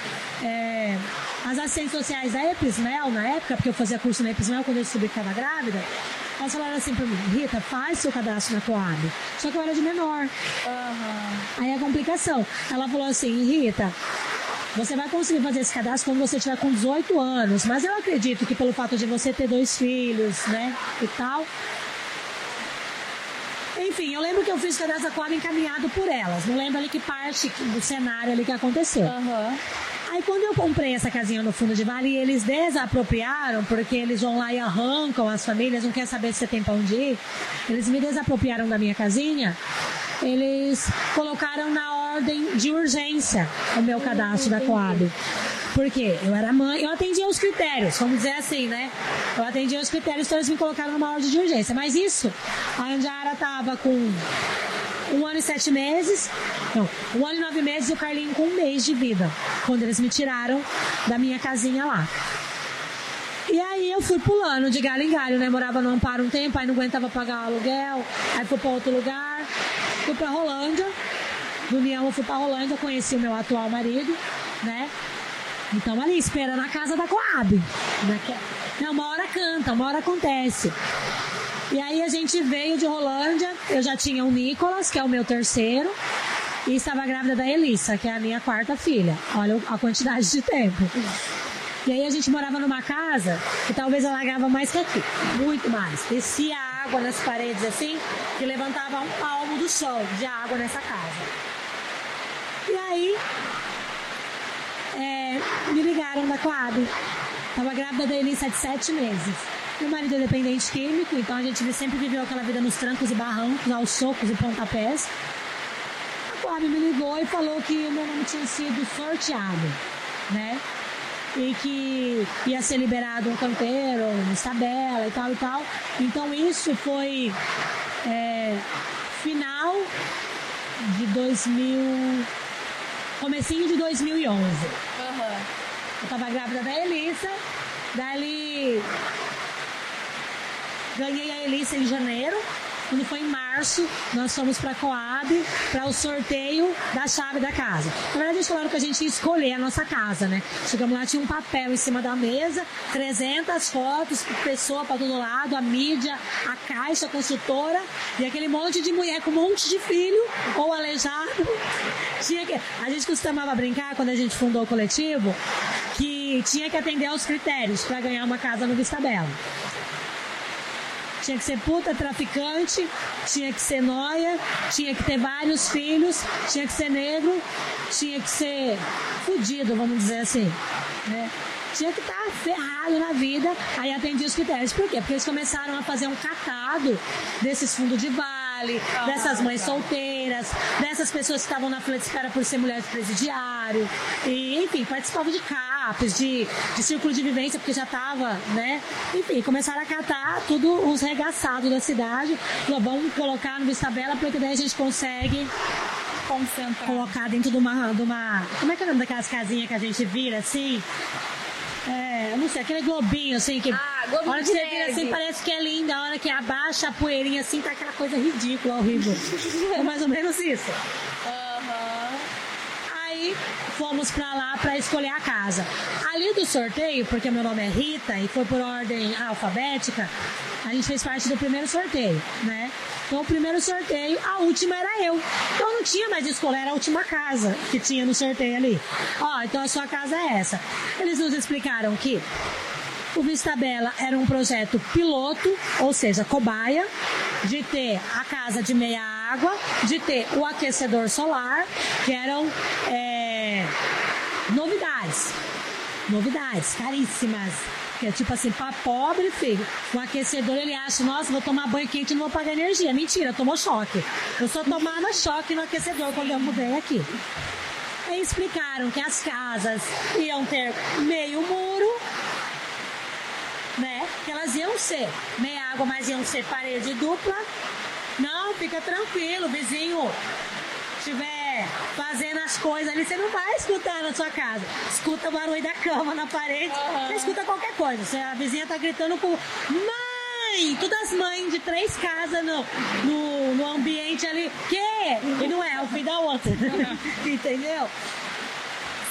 é, as assistentes sociais da Epismel, na época, porque eu fazia curso na Epismel quando eu descobri que estava grávida, elas falaram assim pra mim, Rita, faz seu cadastro na Coab. Só que eu era de menor. Uhum. Aí a complicação. Ela falou assim, Rita, você vai conseguir fazer esse cadastro quando você tiver com 18 anos. Mas eu acredito que pelo fato de você ter dois filhos, né, e tal. Enfim, eu lembro que eu fiz cadastro da Coab encaminhado por elas. Não lembro ali que parte do cenário ali que aconteceu. Uhum. Aí quando eu comprei essa casinha no fundo de vale, eles desapropriaram, porque eles vão lá e arrancam as famílias, não quer saber se você tem pra onde ir. Eles me desapropriaram da minha casinha. Eles colocaram na ordem de urgência o meu cadastro da Coab. Porque eu era mãe, eu atendia os critérios, vamos dizer assim, né? Eu atendia os critérios, então eles me colocaram numa ordem de urgência. Mas isso, a Andiara tava com um ano e sete meses, não, um ano e nove meses e o Carlinho com um mês de vida, quando eles me tiraram da minha casinha lá. E aí eu fui pulando de galho em galho, né? Morava no Amparo um tempo, aí não aguentava pagar o aluguel, aí fui para outro lugar, fui para Rolândia, do União eu fui para Rolândia, conheci o meu atual marido, né? Então ali, esperando a casa da Coab. Né? Uma hora canta, uma hora acontece. E aí a gente veio de Rolândia, eu já tinha o Nicolas, que é o meu terceiro, e estava grávida da Elissa, que é a minha quarta filha. Olha a quantidade de tempo. E aí a gente morava numa casa que talvez alagava mais que aqui, muito mais. Descia água nas paredes assim, que levantava um palmo do chão de água nessa casa. E aí é, me ligaram da Coab Tava grávida da Elissa de sete meses. Meu marido é dependente químico, então a gente sempre viveu aquela vida nos trancos e barrancos, aos socos e pontapés. A Coab me ligou e falou que o meu nome tinha sido sorteado, né? E que ia ser liberado um canteiro, uma tabela e tal e tal. Então isso foi é, final de 2000, comecinho de 2011. Uhum. Eu tava grávida da Elissa, dali ganhei a Elissa em janeiro. Quando foi em março, nós fomos para a Coab para o sorteio da chave da casa. Na verdade, eles falaram que a gente ia escolher a nossa casa, né? Chegamos lá, tinha um papel em cima da mesa, 300 fotos, pessoa para todo lado, a mídia, a caixa, a consultora e aquele monte de mulher com um monte de filho ou aleijado. Tinha que... A gente costumava brincar quando a gente fundou o coletivo que tinha que atender aos critérios para ganhar uma casa no Vista Bela. Tinha que ser puta traficante, tinha que ser noia, tinha que ter vários filhos, tinha que ser negro, tinha que ser fudido, vamos dizer assim. Né? Tinha que estar ferrado na vida, aí atendia os critérios. Por quê? Porque eles começaram a fazer um catado desses fundos de vale, dessas mães solteiras, dessas pessoas que estavam na espera por ser mulher de presidiário, e enfim, participavam de CAPs, de, de círculo de vivência, porque já estava, né? Enfim, começaram a catar tudo os regaçados da cidade. Falou, vamos colocar no Vista Bela, porque daí a gente consegue Concentrar. colocar dentro de uma, de uma. Como é que é o nome daquelas casinhas que a gente vira assim? É, eu não sei, aquele globinho assim que. Ah, globinho a hora que você vira assim, parece que é linda. A hora que abaixa a poeirinha assim, tá aquela coisa ridícula, horrível. é mais ou menos isso. Fomos pra lá pra escolher a casa. Ali do sorteio, porque meu nome é Rita e foi por ordem alfabética, a gente fez parte do primeiro sorteio, né? Então o primeiro sorteio, a última era eu. Então não tinha mais escolha, era a última casa que tinha no sorteio ali. Ó, então a sua casa é essa. Eles nos explicaram que o Vista Bela era um projeto piloto, ou seja, cobaia, de ter a casa de meia água, de ter o aquecedor solar, que eram é, novidades. Novidades, caríssimas. Que é tipo assim, pra pobre, filho. O aquecedor ele acha, nossa, vou tomar banho quente e não vou pagar energia. Mentira, tomou choque. Eu só tomava choque no aquecedor quando eu mudei aqui. Aí explicaram que as casas iam ter meio muro, né? Que elas iam ser meia água, mas iam ser parede dupla. Não, fica tranquilo, vizinho. Estiver fazendo as coisas ali, você não vai escutar na sua casa. Escuta o barulho da cama na parede, você escuta qualquer coisa. A vizinha tá gritando com mãe! Todas as mães de três casas no, no, no ambiente ali. Que? E não é, é o fim da outra. Entendeu?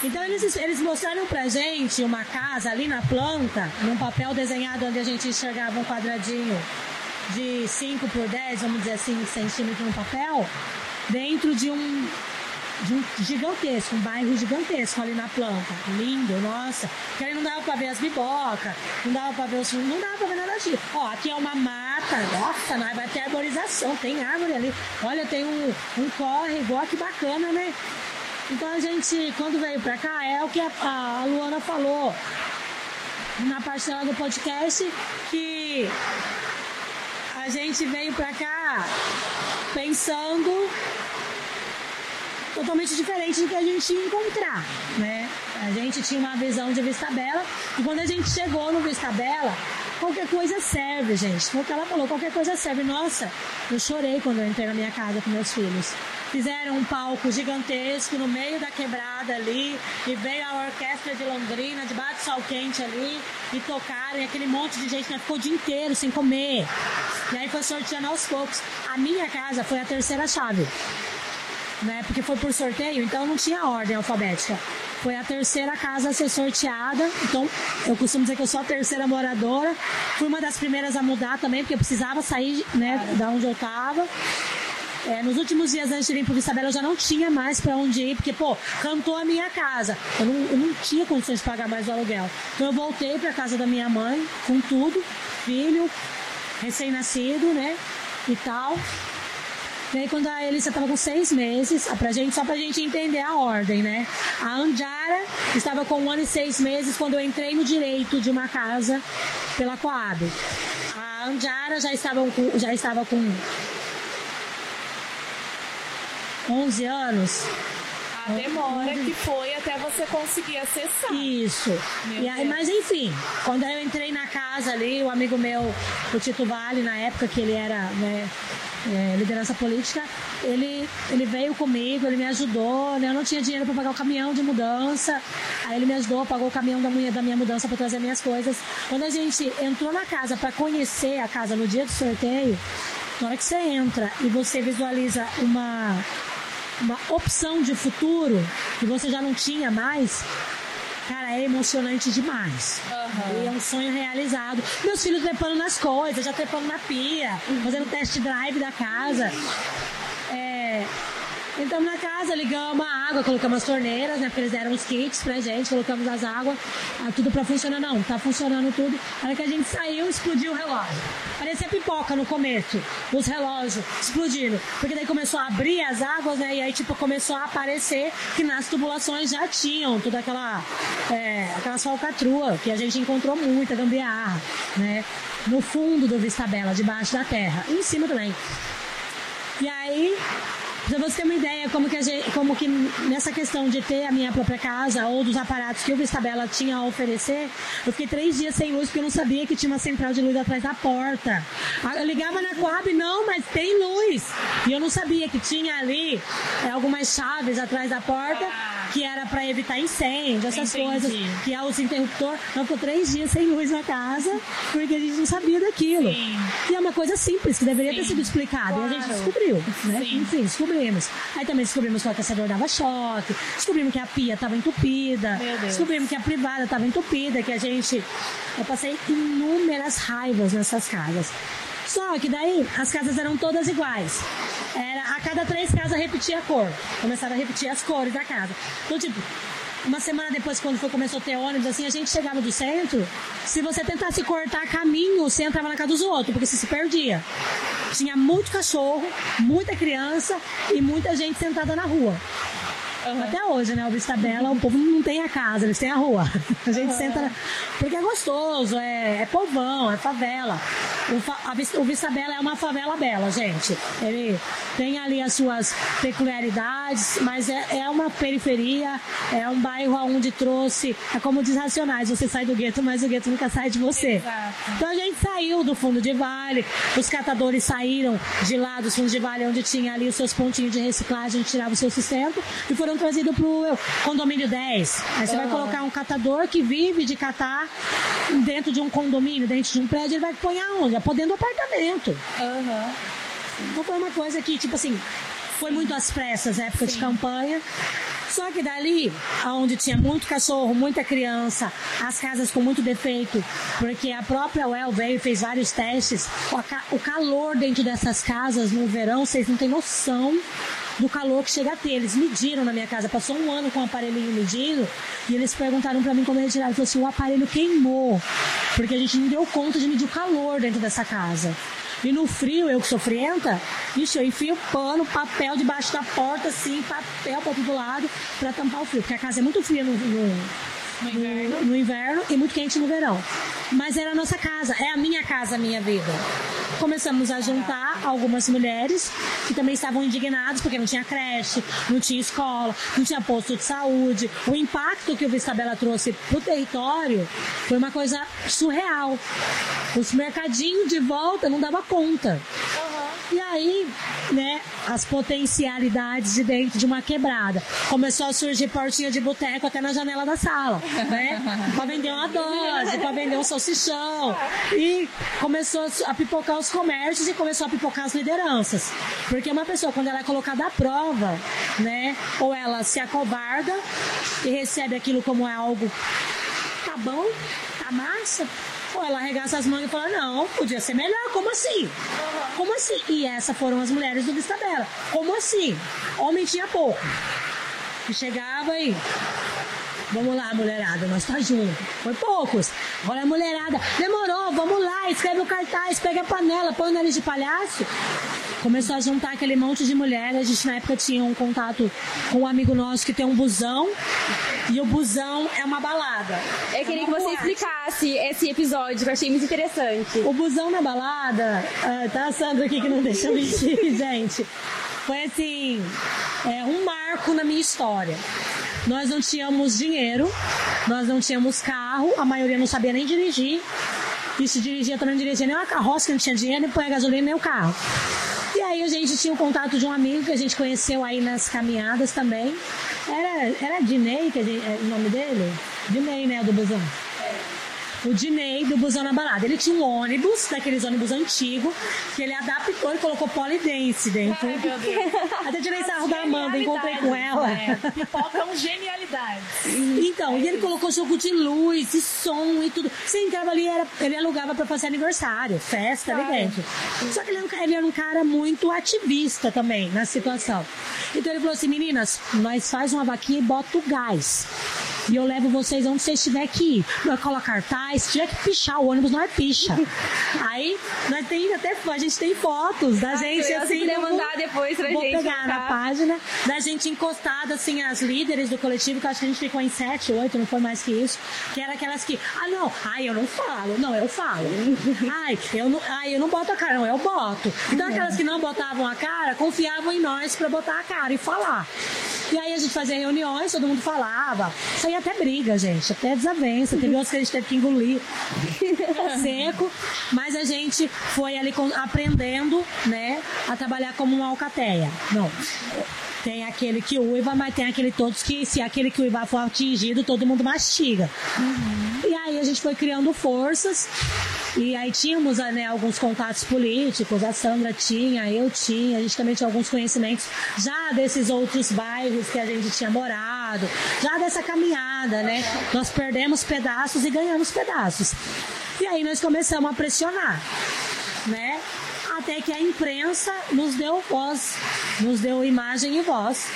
Então eles, eles mostraram pra gente uma casa ali na planta, num papel desenhado onde a gente enxergava um quadradinho de 5 por 10, vamos dizer assim, centímetros no papel, dentro de um, de um gigantesco, um bairro gigantesco ali na planta. Lindo, nossa. Que aí não dava pra ver as bibocas, não dava pra ver os. Não dava pra ver nada disso. Ó, aqui é uma mata, nossa, nós vai ter arborização, tem árvore ali. Olha, tem um, um córrego, ó, que bacana, né? Então a gente, quando veio pra cá, é o que a, a Luana falou na parcela do podcast, que a gente veio pra cá pensando totalmente diferente do que a gente ia encontrar, né? A gente tinha uma visão de Vista Bela e quando a gente chegou no Vista Bela, qualquer coisa serve, gente. Foi o que ela falou, qualquer coisa serve. Nossa, eu chorei quando eu entrei na minha casa com meus filhos. Fizeram um palco gigantesco no meio da quebrada ali e veio a orquestra de Londrina, de bate sol quente ali e tocaram e aquele monte de gente né, ficou o dia inteiro sem comer. E aí foi sorteando aos poucos. A minha casa foi a terceira chave né? Porque foi por sorteio, então não tinha ordem alfabética. Foi a terceira casa a ser sorteada, então eu costumo dizer que eu sou a terceira moradora. Fui uma das primeiras a mudar também, porque eu precisava sair, né, da onde eu tava. É, nos últimos dias antes de vir pro Vistabela eu já não tinha mais pra onde ir, porque, pô, cantou a minha casa. Eu não, eu não tinha condições de pagar mais o aluguel. Então eu voltei pra casa da minha mãe, com tudo, filho, recém-nascido, né? E tal. E aí quando a Elissa estava com seis meses, pra gente, só pra gente entender a ordem, né? A Anjara estava com um ano e seis meses quando eu entrei no direito de uma casa pela Coab. A Anjara já estava com, já estava com 11 anos. A demora que foi até você conseguir acessar. Isso. E aí, mas enfim, quando eu entrei na casa ali, o amigo meu, o Tito Vale, na época que ele era né, é, liderança política, ele, ele veio comigo, ele me ajudou, né? Eu não tinha dinheiro para pagar o caminhão de mudança. Aí ele me ajudou, pagou o caminhão da minha, da minha mudança para trazer minhas coisas. Quando a gente entrou na casa para conhecer a casa no dia do sorteio, na hora que você entra e você visualiza uma uma opção de futuro que você já não tinha mais, cara, é emocionante demais. E é um sonho realizado. Meus filhos trepando nas coisas, já trepando na pia, fazendo test drive da casa. É, Entramos na casa, ligamos a água, colocamos as torneiras, né? Porque eles deram os kits pra gente, colocamos as águas, ah, tudo pra funcionar. Não, tá funcionando tudo. A hora que a gente saiu, explodiu o relógio. Parecia pipoca no começo, os relógios explodindo. Porque daí começou a abrir as águas, né? E aí, tipo, começou a aparecer que nas tubulações já tinham toda aquela, é, aquelas falcatruas, que a gente encontrou muita gambiarra, né? No fundo do Vista Bela, debaixo da terra. E em cima também. E aí, Pra você ter uma ideia como que, gente, como que nessa questão de ter a minha própria casa ou dos aparatos que o Vistabela tinha a oferecer, eu fiquei três dias sem luz porque eu não sabia que tinha uma central de luz atrás da porta. Eu ligava na Coab, não, mas tem luz. E eu não sabia que tinha ali é, algumas chaves atrás da porta que era para evitar incêndio, essas Entendi. coisas, que é os interruptor. Nós ficou três dias sem luz na casa porque a gente não sabia daquilo. Sim. E é uma coisa simples que deveria ter Sim. sido explicada. E a gente Claro. descobriu, né? Sim. Enfim, descobrimos. Aí também descobrimos que o aquecedor dava choque, descobrimos que a pia estava entupida, descobrimos que a privada estava entupida, que a gente. Eu passei inúmeras raivas nessas casas. Só que daí as casas eram todas iguais. Era, a cada três casas repetia a cor. Começaram a repetir as cores da casa. Então, tipo, uma semana depois, quando foi, começou a ter ônibus, assim, a gente chegava do centro. Se você tentasse cortar caminho, você entrava na casa dos outros, porque você se perdia. Tinha muito cachorro, muita criança e muita gente sentada na rua. Até hoje, né? O Vista Bela, o povo não tem a casa, eles têm a rua. A gente senta. na- Porque é gostoso, é, é povão, é favela. O, fa- a o Vista Bela é uma favela bela, gente. Ele tem ali as suas peculiaridades, mas é, é uma periferia, é um bairro onde trouxe. É como diz Racionais: você sai do gueto, mas o gueto nunca sai de você. Exato. Então a gente saiu do fundo de vale, os catadores saíram de lá dos fundos de vale, onde tinha ali os seus pontinhos de reciclagem, onde tirava o seu sustento, e foram trazidos para o condomínio 10. Aí você vai colocar um catador que vive de catar dentro de um condomínio, dentro de um prédio, ele vai pôr aonde? Pôr dentro do apartamento. Aham. Então foi uma coisa que, tipo assim, foi muito às pressas, época de campanha. Só que dali, onde tinha muito cachorro, muita criança, as casas com muito defeito, porque a própria UEL veio e fez vários testes, o calor dentro dessas casas no verão, vocês não têm noção do calor que chega a ter. Eles mediram na minha casa, passou um ano com o aparelhinho medindo, e eles perguntaram pra mim como retirar. Ele falou assim, o aparelho queimou, porque a gente não deu conta de medir o calor dentro dessa casa. E no frio, eu que sou frienta, ixi, eu enfio pano, papel debaixo da porta, assim, papel pra todo lado, pra tampar o frio. Porque a casa é muito fria no, no, No inverno. no inverno e muito quente no verão. Mas era a nossa casa, é a minha casa, a minha vida. Começamos a juntar algumas mulheres que também estavam indignadas porque não tinha creche, não tinha escola, não tinha posto de saúde. O impacto que o Vistabela trouxe pro território foi uma coisa surreal. Os mercadinhos de volta não dava conta. E aí, né, as potencialidades de dentro de uma quebrada. Começou a surgir portinha de boteco até na janela da sala, né? pra vender uma dose, pra vender um salsichão. E começou a pipocar os comércios e começou a pipocar as lideranças. Porque uma pessoa, quando ela é colocada à prova, né, ou ela se acovarda e recebe aquilo como é algo tá bom, tá massa. Ou ela arregaça as mangas e fala, não, podia ser melhor, como assim? Como assim? E essas foram as mulheres do Vistabela. Como assim? Homem tinha pouco. E chegava aí. Vamos lá, mulherada, nós tá junto. Foi poucos. Olha a mulherada. Demorou, vamos lá, escreve o cartaz, pega a panela, põe o nariz de palhaço. Começou a juntar aquele monte de mulher. A gente na época tinha um contato com um amigo nosso que tem um busão. E o busão é uma balada. Eu queria que você explicasse esse episódio, que eu achei muito interessante. O busão na balada, ah, tá a Sandra aqui que não deixa mentir, gente. Foi assim, é, um marco na minha história. Nós não tínhamos dinheiro, nós não tínhamos carro, a maioria não sabia nem dirigir. E se dirigia também não dirigia nem uma carroça, que não tinha dinheiro, nem põe a gasolina nem o carro. E aí a gente tinha o contato de um amigo que a gente conheceu aí nas caminhadas também. Era, era Dinei, que é o nome dele? Dinei, né, do busão o Dinei do Busão na Balada. Ele tinha um ônibus, daqueles ônibus antigos, que ele adaptou e colocou polidense dentro. Ai, meu Deus. Até tirei sarro da Amanda, encontrei com ela. É, pipocam genialidades. Então, e ele colocou jogo de luz e som e tudo. Você entrava ali, era, ele alugava pra fazer aniversário, festa ali dentro. Só que ele era, um, ele era um cara muito ativista também na situação. Então ele falou assim, meninas, nós faz uma vaquinha e bota o gás. E eu levo vocês onde vocês tiver que ir. Nós coloca cartaz, se tiver que pichar o ônibus, nós picha. Aí, nós tem até, a gente tem fotos da gente eu assim. no- mandar depois pra Vou gente pegar na página da gente encostada, assim, as líderes do coletivo, que eu acho que a gente ficou em sete, oito, não foi mais que isso. Que era aquelas que, ah, não, ai, eu não falo. Não, eu falo. Ai, eu não, ai, eu não boto a cara, não, eu boto. Então aquelas que não botavam a cara, confiavam em nós pra botar a cara e falar. E aí a gente fazia reuniões, todo mundo falava. Saía até briga, gente, até desavença. Teve outros que a gente teve que engolir seco, mas a gente foi ali aprendendo, né, a trabalhar como uma alcateia. Não. Tem aquele que uiva, mas tem aquele todos que, se aquele que uivar for atingido, todo mundo mastiga. E aí a gente foi criando forças. E aí tínhamos né, alguns contatos políticos, a Sandra tinha, eu tinha, a gente também tinha alguns conhecimentos já desses outros bairros que a gente tinha morado, já dessa caminhada, né? Nós perdemos pedaços e ganhamos pedaços. E aí nós começamos a pressionar, né? Até que a imprensa nos deu voz, nos deu imagem e voz.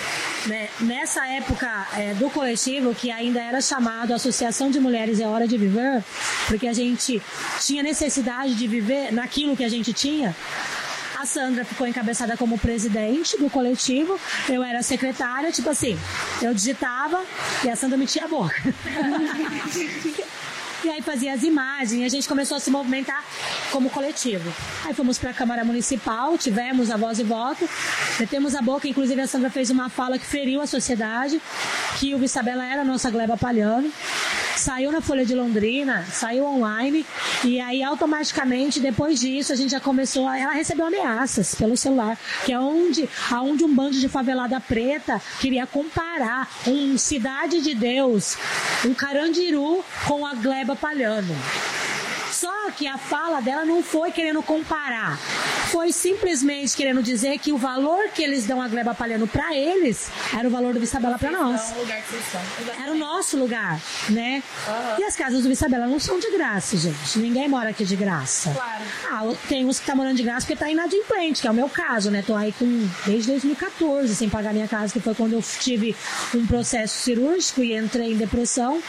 Né? Nessa época é, do coletivo, que ainda era chamado Associação de Mulheres é Hora de Viver, porque a gente tinha necessidade de viver naquilo que a gente tinha, a Sandra ficou encabeçada como presidente do coletivo, eu era secretária, tipo assim, eu digitava e a Sandra metia a boca. E aí fazia as imagens, a gente começou a se movimentar como coletivo. Aí fomos para a Câmara Municipal, tivemos a voz e voto, metemos a boca, inclusive a Sandra fez uma fala que feriu a sociedade, que o Isabela era a nossa Gleba Palhano. Saiu na Folha de Londrina, saiu online, e aí automaticamente, depois disso, a gente já começou, a, ela recebeu ameaças pelo celular, que é onde, aonde um bando de favelada preta queria comparar um Cidade de Deus, um Carandiru com a Gleba Palhano. Só que a fala dela não foi querendo comparar, foi simplesmente querendo dizer que o valor que eles dão à Gleba Palhano para eles era o valor do Vistabela para nós. Era o nosso lugar, né? E as casas do Vistabela não são de graça, gente. Ninguém mora aqui de graça. Claro. Ah, tem uns que tá morando de graça porque tá inadimplente, que é o meu caso, né? Tô aí com desde 2014 sem pagar minha casa, que foi quando eu tive um processo cirúrgico e entrei em depressão.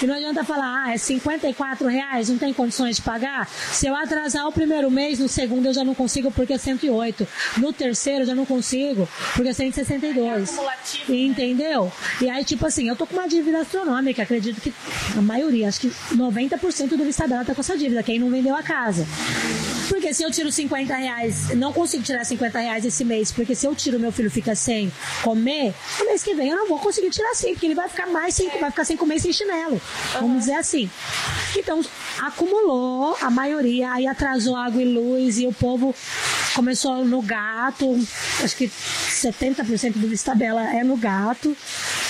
E não adianta falar, ah, é 54 reais, não tem condições de pagar. Se eu atrasar o primeiro mês, no segundo eu já não consigo porque é 108. No terceiro eu já não consigo porque é 162. É né? Entendeu? E aí, tipo assim, eu tô com uma dívida astronômica, acredito que a maioria, acho que 90% do Vistabela tá com essa dívida, quem não vendeu a casa. Porque se eu tiro 50 reais, não consigo tirar 50 reais esse mês, porque se eu tiro meu filho fica sem comer, no mês que vem eu não vou conseguir tirar sem, porque ele vai ficar mais sem, vai ficar sem comer sem chinelo. Vamos dizer assim. Então, acumulou a maioria, aí atrasou água e luz, e o povo começou no gato, acho que 70% do Vistabela é no gato,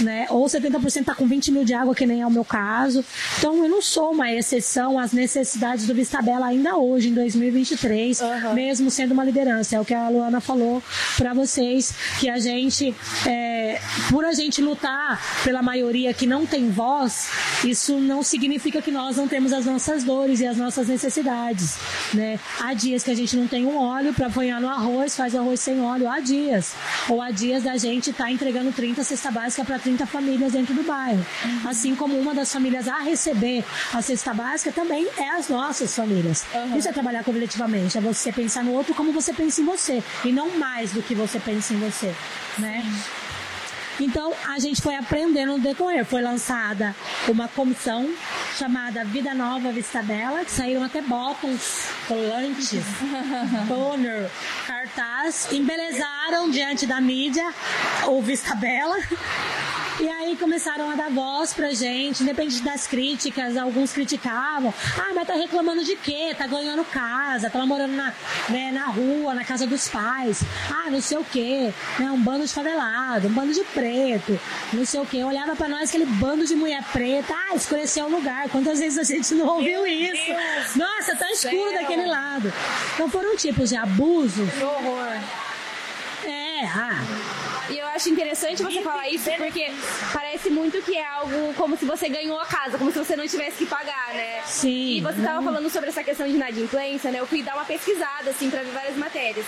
né? Ou 70% tá com 20 mil de água, que nem é o meu caso. Então eu não sou uma exceção às necessidades do Vistabela ainda hoje, em 2023, mesmo sendo uma liderança. É o que a Luana falou para vocês, que a gente, é, por a gente lutar pela maioria que não tem voz, isso não significa que nós não temos as nossas dores e as nossas necessidades, né? Há dias que a gente não tem um óleo para apanhar no arroz, faz arroz sem óleo, há dias. Ou há dias da gente estar entregando 30 cesta básica para 30 30 famílias dentro do bairro. Uhum. Assim como uma das famílias a receber a cesta básica também é as nossas famílias. Uhum. Isso é trabalhar coletivamente, é você pensar no outro como você pensa em você e não mais do que você pensa em você, né? Então a gente foi aprendendo no decorrer. Foi lançada uma comissão chamada Vida Nova Vista Bela, que saíram até bottoms, colantes, toner, cartaz, embelezaram diante da mídia o Vista Bela e aí começaram a dar voz pra gente, independente das críticas, alguns criticavam. Ah, mas tá reclamando de quê? Tá ganhando casa, tá morando na, né, na rua, na casa dos pais. Ah, não sei o quê. Né, um bando de favelado, um bando de preto, não sei o quê. Olhava pra nós aquele bando de mulher preta. Ah, escureceu o lugar. Quantas vezes a gente não ouviu Meu isso? Deus Nossa, tá escuro céu. daquele lado. Então foram tipos de abuso. Que horror. É, ah e eu acho interessante você falar isso porque parece muito que é algo como se você ganhou a casa, como se você não tivesse que pagar, né? Sim. E você tava falando sobre essa questão de inadimplência, né? Eu fui dar uma pesquisada, assim, pra ver várias matérias.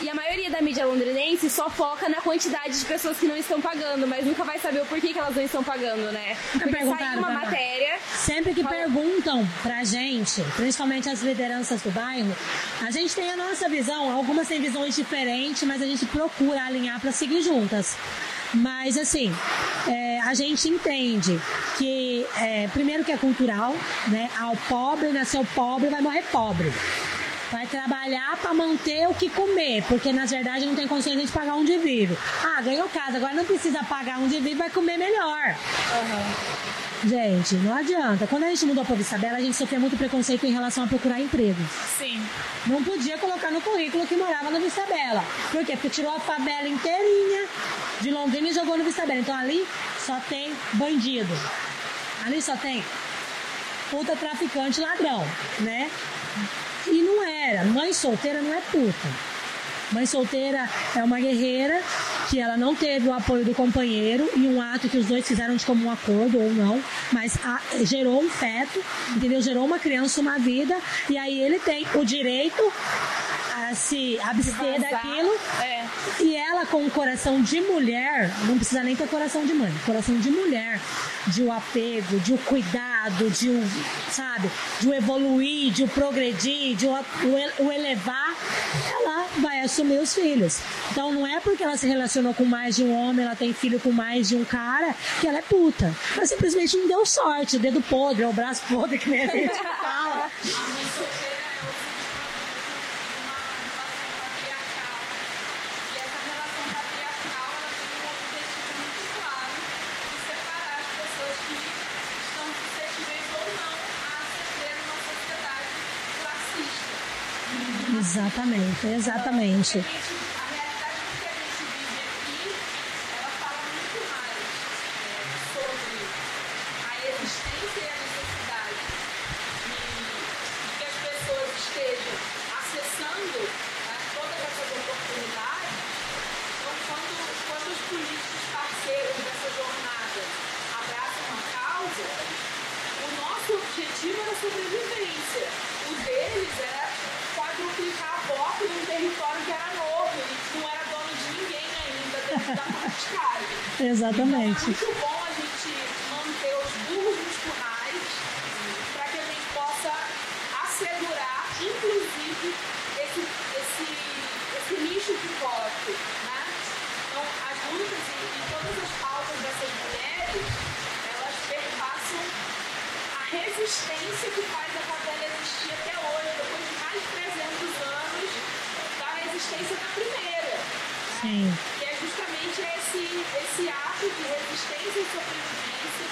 E a maioria da mídia londrinense só foca na quantidade de pessoas que não estão pagando, mas nunca vai saber o porquê que elas não estão pagando, né? Porque saiu uma matéria. Sempre que fala... perguntam pra gente, principalmente as lideranças do bairro, a gente tem a nossa visão, algumas têm visões diferentes, mas a gente procura alinhar para seguir juntas. Mas assim, é, a gente entende que é, primeiro que é cultural, né? Ao pobre nasceu pobre, vai morrer pobre. Vai trabalhar para manter o que comer, porque na verdade não tem consciência de pagar onde vive. Ah, ganhou casa, agora não precisa pagar onde vive, vai comer melhor. Uhum. Gente, não adianta. Quando a gente mudou para Vista Bela, a gente sofreu muito preconceito em relação a procurar emprego. Sim. Não podia colocar no currículo que morava no Vista Bela. Por quê? Porque tirou a favela inteirinha de Londrina e jogou no Vista Bela. Então ali só tem bandido. Ali só tem puta traficante ladrão, né? E não era. Mãe solteira não é puta. Mãe solteira é uma guerreira que ela não teve o apoio do companheiro e um ato que os dois fizeram de comum acordo ou não, mas a, gerou um feto, entendeu? Gerou uma criança, uma vida, e aí ele tem o direito a se abster daquilo. É. E ela, com o coração de mulher, não precisa nem ter coração de mãe, coração de mulher, de o um apego, de o um cuidado, de o, um, sabe, de o evoluir, de o progredir, de o, o elevar, ela vai assumir os filhos. Então não é porque ela se relacionou com mais de um homem, ela tem filho com mais de um cara, que ela é puta. Ela simplesmente não deu sorte, dedo podre, o braço podre, que nem a gente fala. Exatamente, exatamente. Exatamente. É muito bom a gente manter os burros nos currais para que a gente possa assegurar, inclusive, esse, esse, esse nicho de voto. Né? Então, as lutas e, e todas as pautas dessas mulheres, elas perpassam a resistência que faz a favela existir até hoje, depois de mais de 300 anos da resistência da primeira. Né? Sim esse ato de resistência e sobrevivência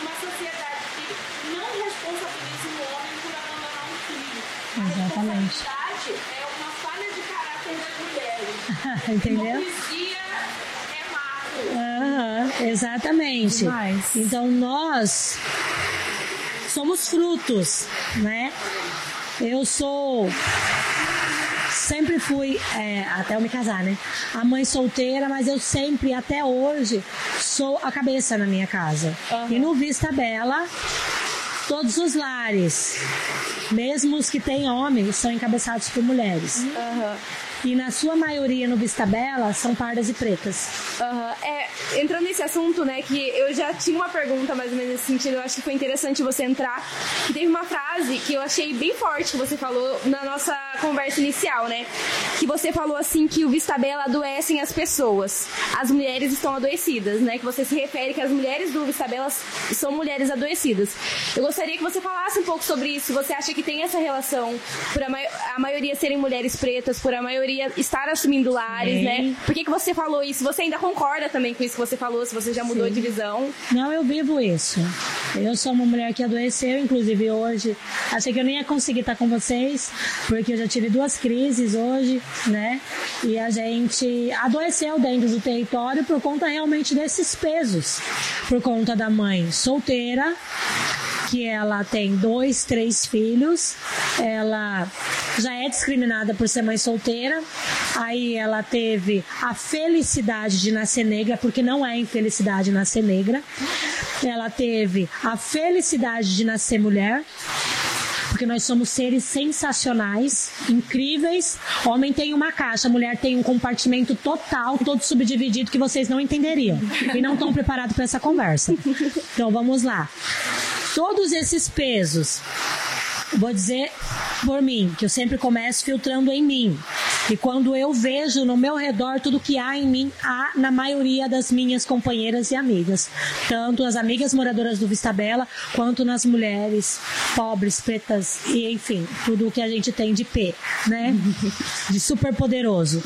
uma sociedade que não responsabiliza o homem por abandonar um filho. Exatamente. A responsabilidade é uma falha de caráter das mulheres. Entendeu? Hipocrisia é. Uhum, exatamente. Demais. Então nós somos frutos, né? Eu sou sempre fui, é, até eu me casar, né? A mãe solteira, mas eu sempre, até hoje, sou a cabeça na minha casa. Uhum. E no Vista Bela, todos os lares, mesmo os que têm homens, são encabeçados por mulheres. Uhum. E na sua maioria no Vista Bela são pardas e pretas. Aham. É, entrando nesse assunto, né, que eu já tinha uma pergunta mais ou menos nesse sentido, eu acho que foi interessante você entrar. Teve uma frase que eu achei bem forte que você falou na nossa conversa inicial, né? Que você falou assim que o Vista Bela adoecem as pessoas. As mulheres estão adoecidas, né? Que você se refere que as mulheres do Vista Bela são mulheres adoecidas. Eu gostaria que você falasse um pouco sobre isso. Você acha que tem essa relação por a, mai- a maioria serem mulheres pretas, por a maioria estar assumindo lares, Sim. né? Por que, que você falou isso? Você ainda concorda também com isso que você falou? Se você já mudou Sim. de visão? Não, eu vivo isso. Eu sou uma mulher que adoeceu, inclusive hoje. Achei que eu nem ia conseguir estar com vocês, porque eu já tive duas crises hoje, né? E a gente adoeceu dentro do território por conta realmente desses pesos. Por conta da mãe solteira, que ela tem dois, três filhos, ela já é discriminada por ser mãe solteira, aí ela teve a felicidade de nascer negra, porque não é infelicidade nascer negra, ela teve a felicidade de nascer mulher, porque nós somos seres sensacionais, incríveis. Homem tem uma caixa, mulher tem um compartimento total, todo subdividido que vocês não entenderiam e não estão preparados para essa conversa. Então vamos lá. Todos esses pesos, vou dizer por mim, que eu sempre começo filtrando em mim. E quando eu vejo no meu redor tudo que há em mim, há na maioria das minhas companheiras e amigas. Tanto as amigas moradoras do Vista Bela, quanto nas mulheres pobres, pretas e enfim, tudo o que a gente tem de P, né? De super poderoso.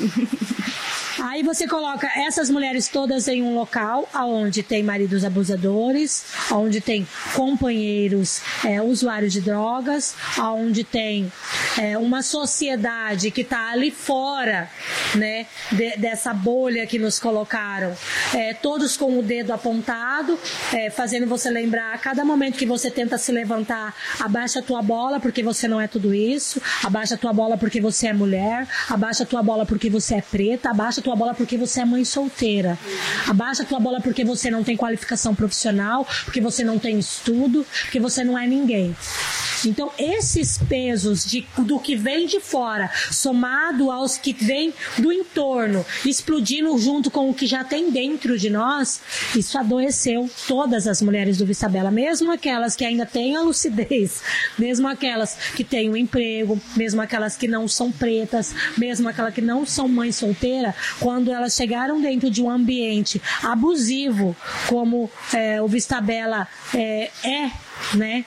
Aí você coloca essas mulheres todas em um local onde tem maridos abusadores, onde tem companheiros é, usuários de drogas, onde tem é, uma sociedade que está ali fora né, de- dessa bolha que nos colocaram, é, todos com o dedo apontado, é, fazendo você lembrar a cada momento que você tenta se levantar, abaixa a tua bola porque você não é tudo isso, abaixa a tua bola porque você é mulher, abaixa a tua bola porque você é preta, abaixa tua bola porque você é mãe solteira, abaixa tua bola porque você não tem qualificação profissional, porque você não tem estudo, porque você não é ninguém. Então, esses pesos de, do que vem de fora, somado aos que vêm do entorno, explodindo junto com o que já tem dentro de nós, isso adoeceu todas as mulheres do Vista Bela, mesmo aquelas que ainda têm a lucidez, mesmo aquelas que têm um emprego, mesmo aquelas que não são pretas, mesmo aquelas que não são mãe solteira, quando elas chegaram dentro de um ambiente abusivo, como é, o Vista Bela é, é né?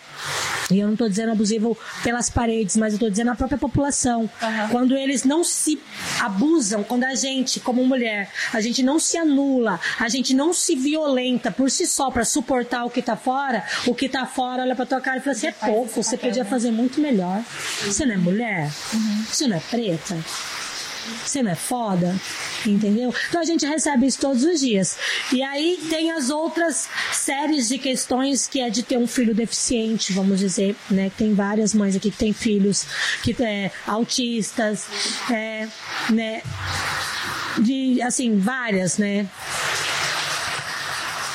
E eu não estou dizendo abusivo pelas paredes, mas eu estou dizendo a própria população. Quando eles não se abusam, quando a gente, como mulher, a gente não se anula, a gente não se violenta por si só para suportar o que está fora, o que está fora olha para tua cara e fala assim: é pouco, você podia fazer muito melhor. Você não é mulher? Você não é preta? Você não é foda? Entendeu? Então a gente recebe isso todos os dias. E aí tem as outras séries de questões que é de ter um filho deficiente, vamos dizer, né? Tem várias mães aqui que têm filhos que é, autistas, é, né? De, assim, várias, né?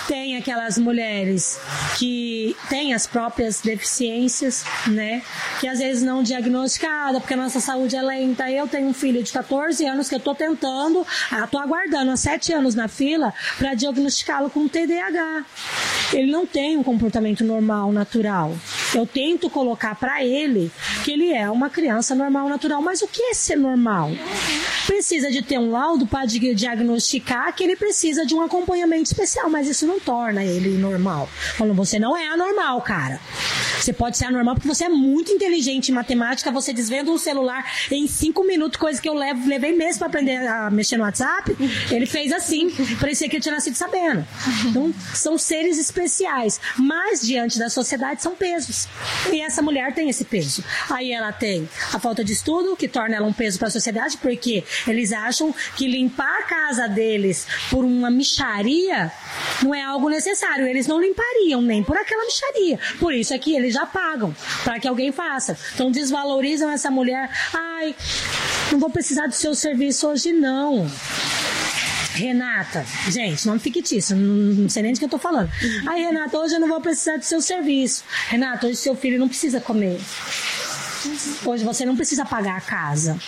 Tem aquelas mulheres que têm as próprias deficiências, né? Que às vezes não diagnosticada, porque a nossa saúde é lenta. Eu tenho um filho de 14 anos que eu tô tentando, ah, tô aguardando há 7 anos na fila para diagnosticá-lo com TDAH. Ele não tem um comportamento normal, natural. Eu tento colocar para ele que ele é uma criança normal, natural. Mas o que é ser normal? Precisa de ter um laudo para di- diagnosticar que ele precisa de um acompanhamento especial, mas isso não torna ele normal. Falando, você não é anormal, cara. Você pode ser anormal porque você é muito inteligente em matemática, você desvenda um celular em cinco minutos, coisa que eu levo, levei meses para aprender a mexer no WhatsApp. Ele fez assim, parecia que eu tinha nascido sabendo. Então, são seres especiais, mas diante da sociedade são pesos. E essa mulher tem esse peso. Aí ela tem a falta de estudo, que torna ela um peso para a sociedade, porque eles acham que limpar a casa deles por uma micharia não é algo necessário. Eles não limpariam nem por aquela micharia. Por isso é que eles já pagam para que alguém faça. Então desvalorizam essa mulher. Ai, não vou precisar do seu serviço hoje, não. Renata, gente, nome fictício, não, não sei nem de que eu tô falando. Ai, Renata, hoje eu não vou precisar do seu serviço. Renata, hoje seu filho não precisa comer. Hoje você não precisa pagar a casa.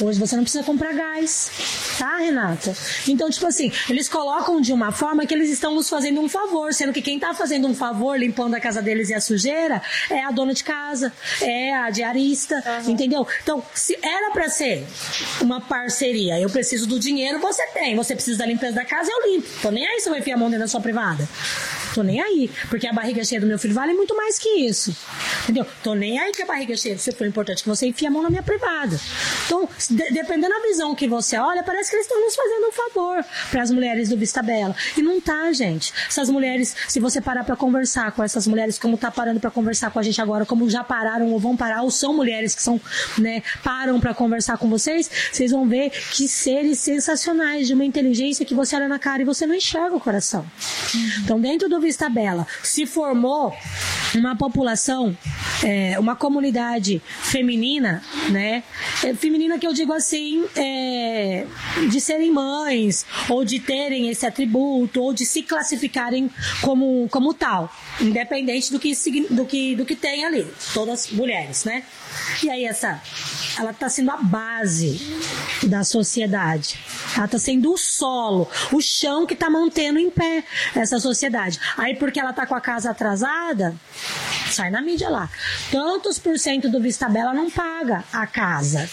Hoje você não precisa comprar gás. Tá, Renata? Então, tipo assim, eles colocam de uma forma que eles estão nos fazendo um favor, sendo que quem tá fazendo um favor limpando a casa deles e a sujeira é a dona de casa, é a diarista, entendeu? Então, se era para ser uma parceria, eu preciso do dinheiro, você tem. Você precisa da limpeza da casa, eu limpo. Tô nem aí se eu enfiar a mão dentro da sua privada. Tô nem aí. Porque a barriga cheia do meu filho vale muito mais que isso. Entendeu? Tô nem aí que a barriga cheia. Se for importante que você enfie a mão na minha privada. Então, de- dependendo da visão que você olha, parece que eles estão nos fazendo um favor para as mulheres do Vista Bela. E não tá, gente. Essas mulheres, se você parar para conversar com essas mulheres, como tá parando para conversar com a gente agora, como já pararam ou vão parar, ou são mulheres que são, né, param para conversar com vocês, vocês vão ver que seres sensacionais, de uma inteligência que você olha na cara e você não enxerga o coração. Então, dentro do Vista Bela, se formou uma população, é, uma comunidade feminina, né? É, feminina que eu digo assim, é, de serem mães, ou de terem esse atributo, ou de se classificarem como, como tal, independente do que, do, que, do que tem ali, todas mulheres, né? E aí essa, ela está sendo a base da sociedade. Ela está sendo o solo, o chão que está mantendo em pé essa sociedade. Aí porque ela está com a casa atrasada, sai na mídia lá. Tantos por cento do Vista Bela não paga a casa.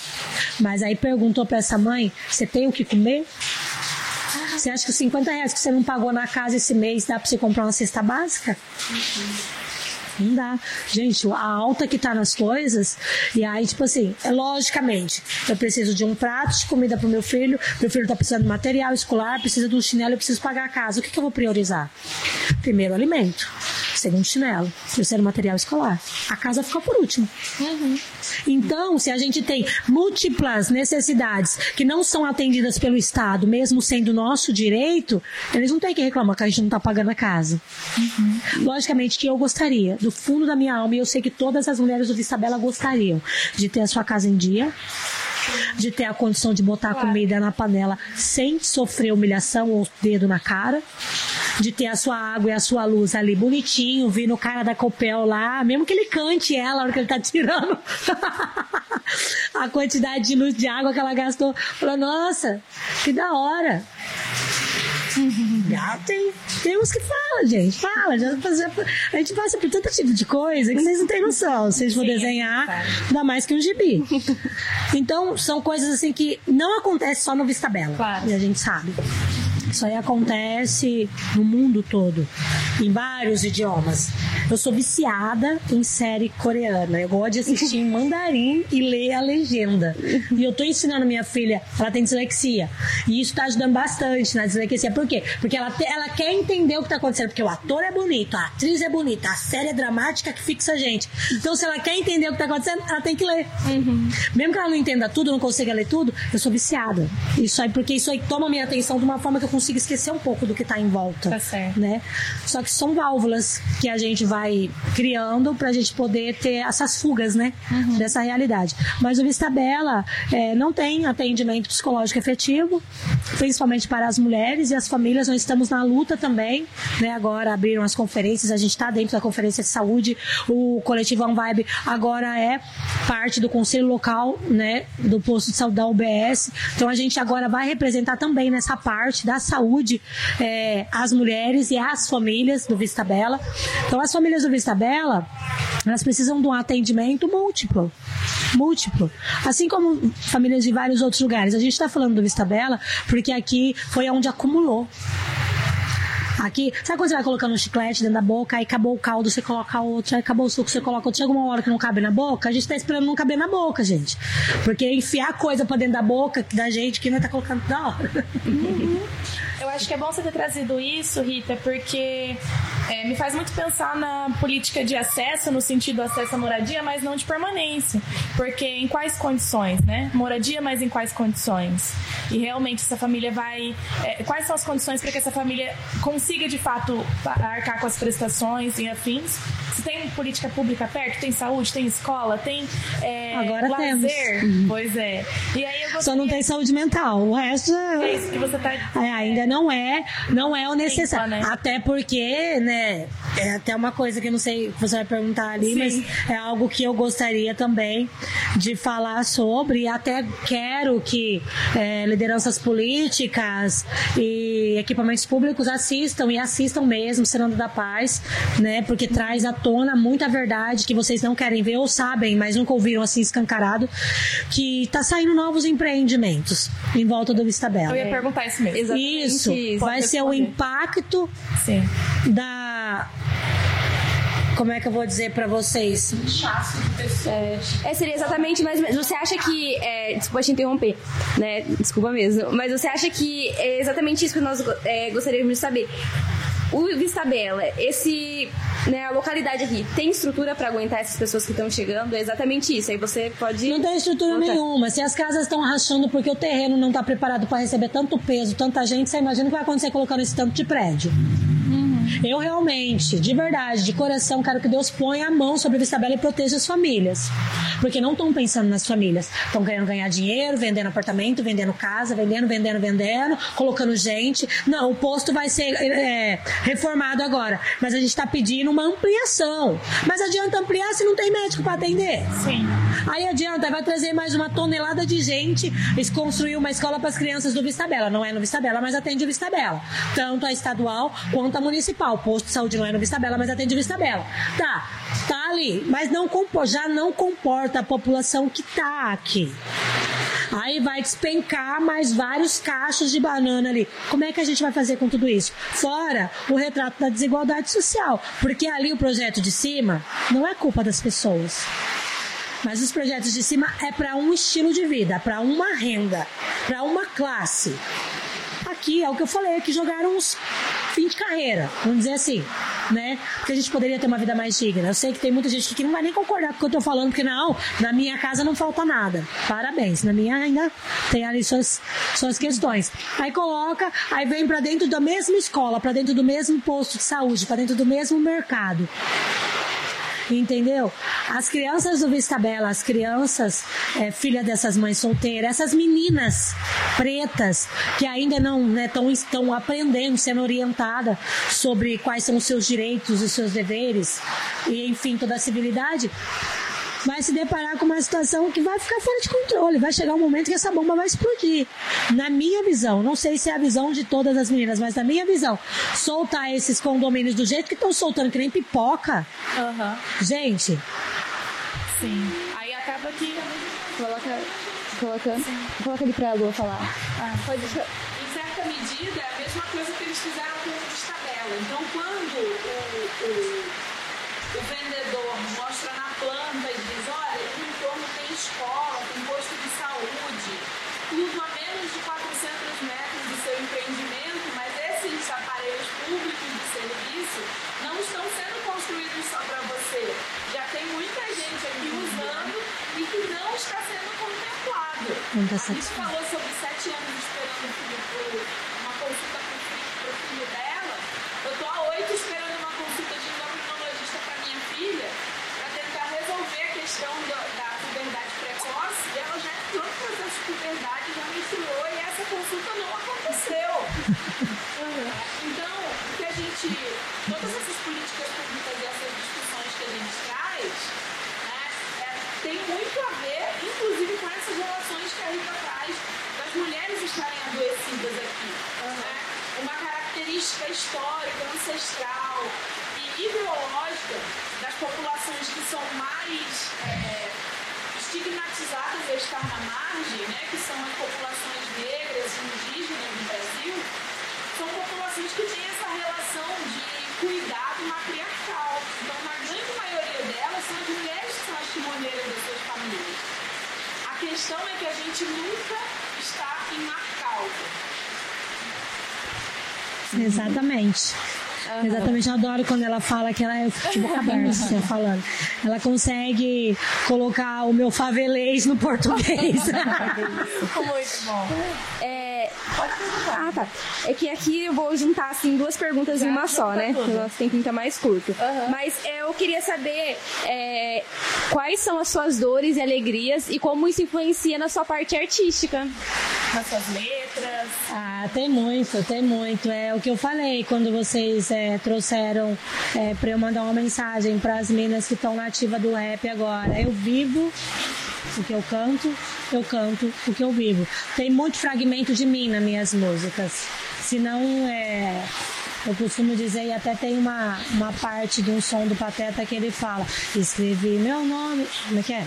Mas aí perguntou para essa mãe: você tem o que comer? Você acha que os 50 reais que você não pagou na casa esse mês dá para você comprar uma cesta básica? Não dá. Gente, a alta que tá nas coisas, e aí, tipo assim, é logicamente, eu preciso de um prato de comida pro meu filho, meu filho tá precisando de material escolar, precisa de um chinelo, eu preciso pagar a casa. O que, que eu vou priorizar? Primeiro, alimento. Segundo, chinelo. Terceiro, material escolar. A casa ficou por último. Então, se a gente tem múltiplas necessidades que não são atendidas pelo Estado, mesmo sendo nosso direito, eles não têm que reclamar que a gente não está pagando a casa. Logicamente que eu gostaria, do fundo da minha alma, e eu sei que todas as mulheres do Vista Bela gostariam de ter a sua casa em dia, de ter a condição de botar a comida na panela sem sofrer humilhação ou dedo na cara, de ter a sua água e a sua luz ali bonitinho, vindo o cara da Copel lá, mesmo que ele cante ela na hora que ele tá tirando a quantidade de luz de água que ela gastou. Falou, nossa, que da hora. Tem, tem uns que falam, gente. Fala, já fazia- a gente passa por tanto tipo de coisa que vocês não têm noção. Se vocês for desenhar, dá mais que um gibi. Então, são coisas assim que não acontecem só no Vista Bela. Claro. E a gente sabe. Isso aí acontece no mundo todo, em vários idiomas. Eu sou viciada em série coreana. Eu gosto de assistir em mandarim e ler a legenda. E eu tô ensinando minha filha, ela tem dislexia. E isso tá ajudando bastante na dislexia. Por quê? Porque ela, te- ela quer entender o que tá acontecendo. Porque o ator é bonito, a atriz é bonita, a série é dramática que fixa a gente. Então, se ela quer entender o que tá acontecendo, ela tem que ler. Mesmo que ela não entenda tudo, não consiga ler tudo, eu sou viciada. Isso aí, porque isso aí toma minha atenção de uma forma que eu consigo esquecer um pouco do que tá em volta. Tá certo. Né? Só que são válvulas que a gente vai criando pra gente poder ter essas fugas, né? Dessa realidade. Mas o Vista Bela é, não tem atendimento psicológico efetivo, principalmente para as mulheres e as famílias. Nós estamos na luta também, né? Agora abriram as conferências, a gente está dentro da conferência de saúde. O coletivo On Vibe agora é parte do conselho local, né? Do posto de saúde da UBS. Então a gente agora vai representar também nessa parte da saúde é, as mulheres e as famílias do Vista Bela. Então as famílias do Vista Bela, elas precisam de um atendimento múltiplo. Múltiplo. Assim como famílias de vários outros lugares. A gente está falando do Vista Bela porque aqui foi onde acumulou. Aqui, sabe quando você vai colocando um chiclete dentro da boca, aí acabou o caldo, você coloca outro, aí acabou o suco, você coloca outro. Chega uma hora que não cabe na boca, a gente tá esperando não caber na boca, gente. Porque enfiar coisa pra dentro da boca da gente que não tá colocando da hora. Eu acho que é bom você ter trazido isso, Rita, porque é, me faz muito pensar na política de acesso, no sentido do acesso à moradia, mas não de permanência. Porque em quais condições, né? Moradia, mas em quais condições? E realmente essa família vai. é, quais são as condições para que essa família consiga de fato arcar com as prestações e afins, Se tem política pública perto, tem saúde, tem escola, tem é, Agora lazer. temos. Pois é. E aí eu Só não tem saúde mental. O resto É é. isso que você tá. É, ainda não é, não é o necessário. Né? Até porque, né, é até uma coisa que eu não sei, que você vai perguntar ali, Sim. mas é algo que eu gostaria também de falar sobre e até quero que é, lideranças políticas e equipamentos públicos assistam e assistam mesmo Senando da Paz, né, porque traz à tona muita verdade que vocês não querem ver ou sabem, mas nunca ouviram assim escancarado, que tá saindo novos empreendimentos em volta do Vista Bela. Eu ia perguntar isso mesmo. Exatamente Isso, isso. vai ser o impacto Sim. da. Como é que eu vou dizer pra vocês? É, seria exatamente mais. Você acha que. É, desculpa te interromper, né? Desculpa mesmo. Mas você acha que é exatamente isso que nós é, gostaríamos de saber? O Vista Bela, esse, né, a localidade aqui, tem estrutura pra aguentar essas pessoas que estão chegando? É exatamente isso. Aí você pode. Não tem estrutura Outra. nenhuma. Se as casas estão rachando porque o terreno não está preparado para receber tanto peso, tanta gente, você imagina o que vai acontecer colocando esse tanto de prédio. Eu realmente, de verdade, de coração, quero que Deus ponha a mão sobre a Vista Bela e proteja as famílias. Porque não estão pensando nas famílias. Estão querendo ganhar dinheiro, vendendo apartamento, vendendo casa, vendendo, vendendo, vendendo, colocando gente. Não, o posto vai ser é, reformado agora. Mas a gente está pedindo uma ampliação. Mas adianta ampliar se não tem médico para atender? Sim. Aí adianta, vai trazer mais uma tonelada de gente e construir uma escola para as crianças do Vista Bela. Não é no Vista Bela, mas atende o Vista Bela. Tanto a estadual quanto a municipal. O posto de saúde não é no Vista Bela, mas atende Vista Bela. Tá, tá ali, mas não já não comporta a população que tá aqui. Aí vai despencar mais vários cachos de banana ali. Como é que a gente vai fazer com tudo isso? Fora o retrato da desigualdade social. Porque ali o projeto de cima não é culpa das pessoas. Mas os projetos de cima é para um estilo de vida, para uma renda, para uma classe. Aqui é o que eu falei, que jogaram uns fim de carreira, vamos dizer assim, né? Porque a gente poderia ter uma vida mais digna. Eu sei que tem muita gente que não vai nem concordar com o que eu tô falando, porque não, na minha casa não falta nada. Parabéns, na minha ainda tem ali suas, suas questões. Aí coloca, aí vem para dentro da mesma escola, para dentro do mesmo posto de saúde, para dentro do mesmo mercado. Entendeu? As crianças do Vista Bela, as crianças, é, filha dessas mães solteiras, essas meninas pretas que ainda não né, tão, estão aprendendo, sendo orientada sobre quais são os seus direitos, os seus deveres, e enfim, toda a civilidade, vai se deparar com uma situação que vai ficar fora de controle. Vai chegar um momento que essa bomba vai explodir. Na minha visão, não sei se é a visão de todas as meninas, mas na minha visão, soltar esses condomínios do jeito que estão soltando, que nem pipoca, Aham. gente, Sim. Aí acaba que. Coloca. Coloca. Coloca ali pra Lua falar. Pode Em certa medida, é a mesma coisa que eles fizeram com o Vista Bela. Então, quando o, o, o vendedor mostra na planta e diz: olha, aqui no entorno tem escola, tem posto de saúde, tudo a menos de 400 metros do seu empreendimento, mas esses aparelhos públicos de serviço não estão sendo construídos só para você. Já tem muita gente aqui usando e que não está sendo contemplado. Não está A gente satisfeito. falou sobre sete anos esperando o filho pro- uma consulta para o filho, filho dela. Eu tô há oito esperando uma consulta de endocrinologista para minha filha para tentar resolver a questão da, da puberdade precoce. E ela já entrou no processo de puberdade, já menstruou e essa consulta não aconteceu. Então, o que a gente. Todas essas políticas públicas e essas discussões que a gente traz, né, é, tem muito a ver, inclusive, com essas relações que a Rita traz das mulheres estarem adoecidas aqui. né? Uma característica histórica, ancestral e ideológica das populações que são mais é, estigmatizadas a estar na margem, né, que são as populações negras e indígenas do Brasil, são populações que têm essa relação de cuidado matriarcal. Então, na grande maioria delas, são as mulheres que são as timoneiras das suas famílias. A questão é que a gente nunca mar causa. Exatamente. Exatamente, eu adoro quando ela fala que ela é tipo aberto, assim, falando. Ela consegue colocar o meu favelês no português. Muito bom. É... Ah, tá. É que aqui eu vou juntar assim duas perguntas em uma só, né? tudo. O nosso tempinho tá mais curto. Mas é, eu queria saber é, quais são as suas dores e alegrias e como isso influencia na sua parte artística. Nas suas letras. Ah, tem muito, tem muito. É o que eu falei quando vocês é, trouxeram é, para eu mandar uma mensagem para as minas que estão na ativa do rap agora. Eu vivo o que eu canto, eu canto o que eu vivo. Tem muito fragmento de mim nas minhas músicas. Se não é. Eu costumo dizer, e até tem uma, uma parte de um som do Pateta que ele fala: Escrevi meu nome. Como é que é?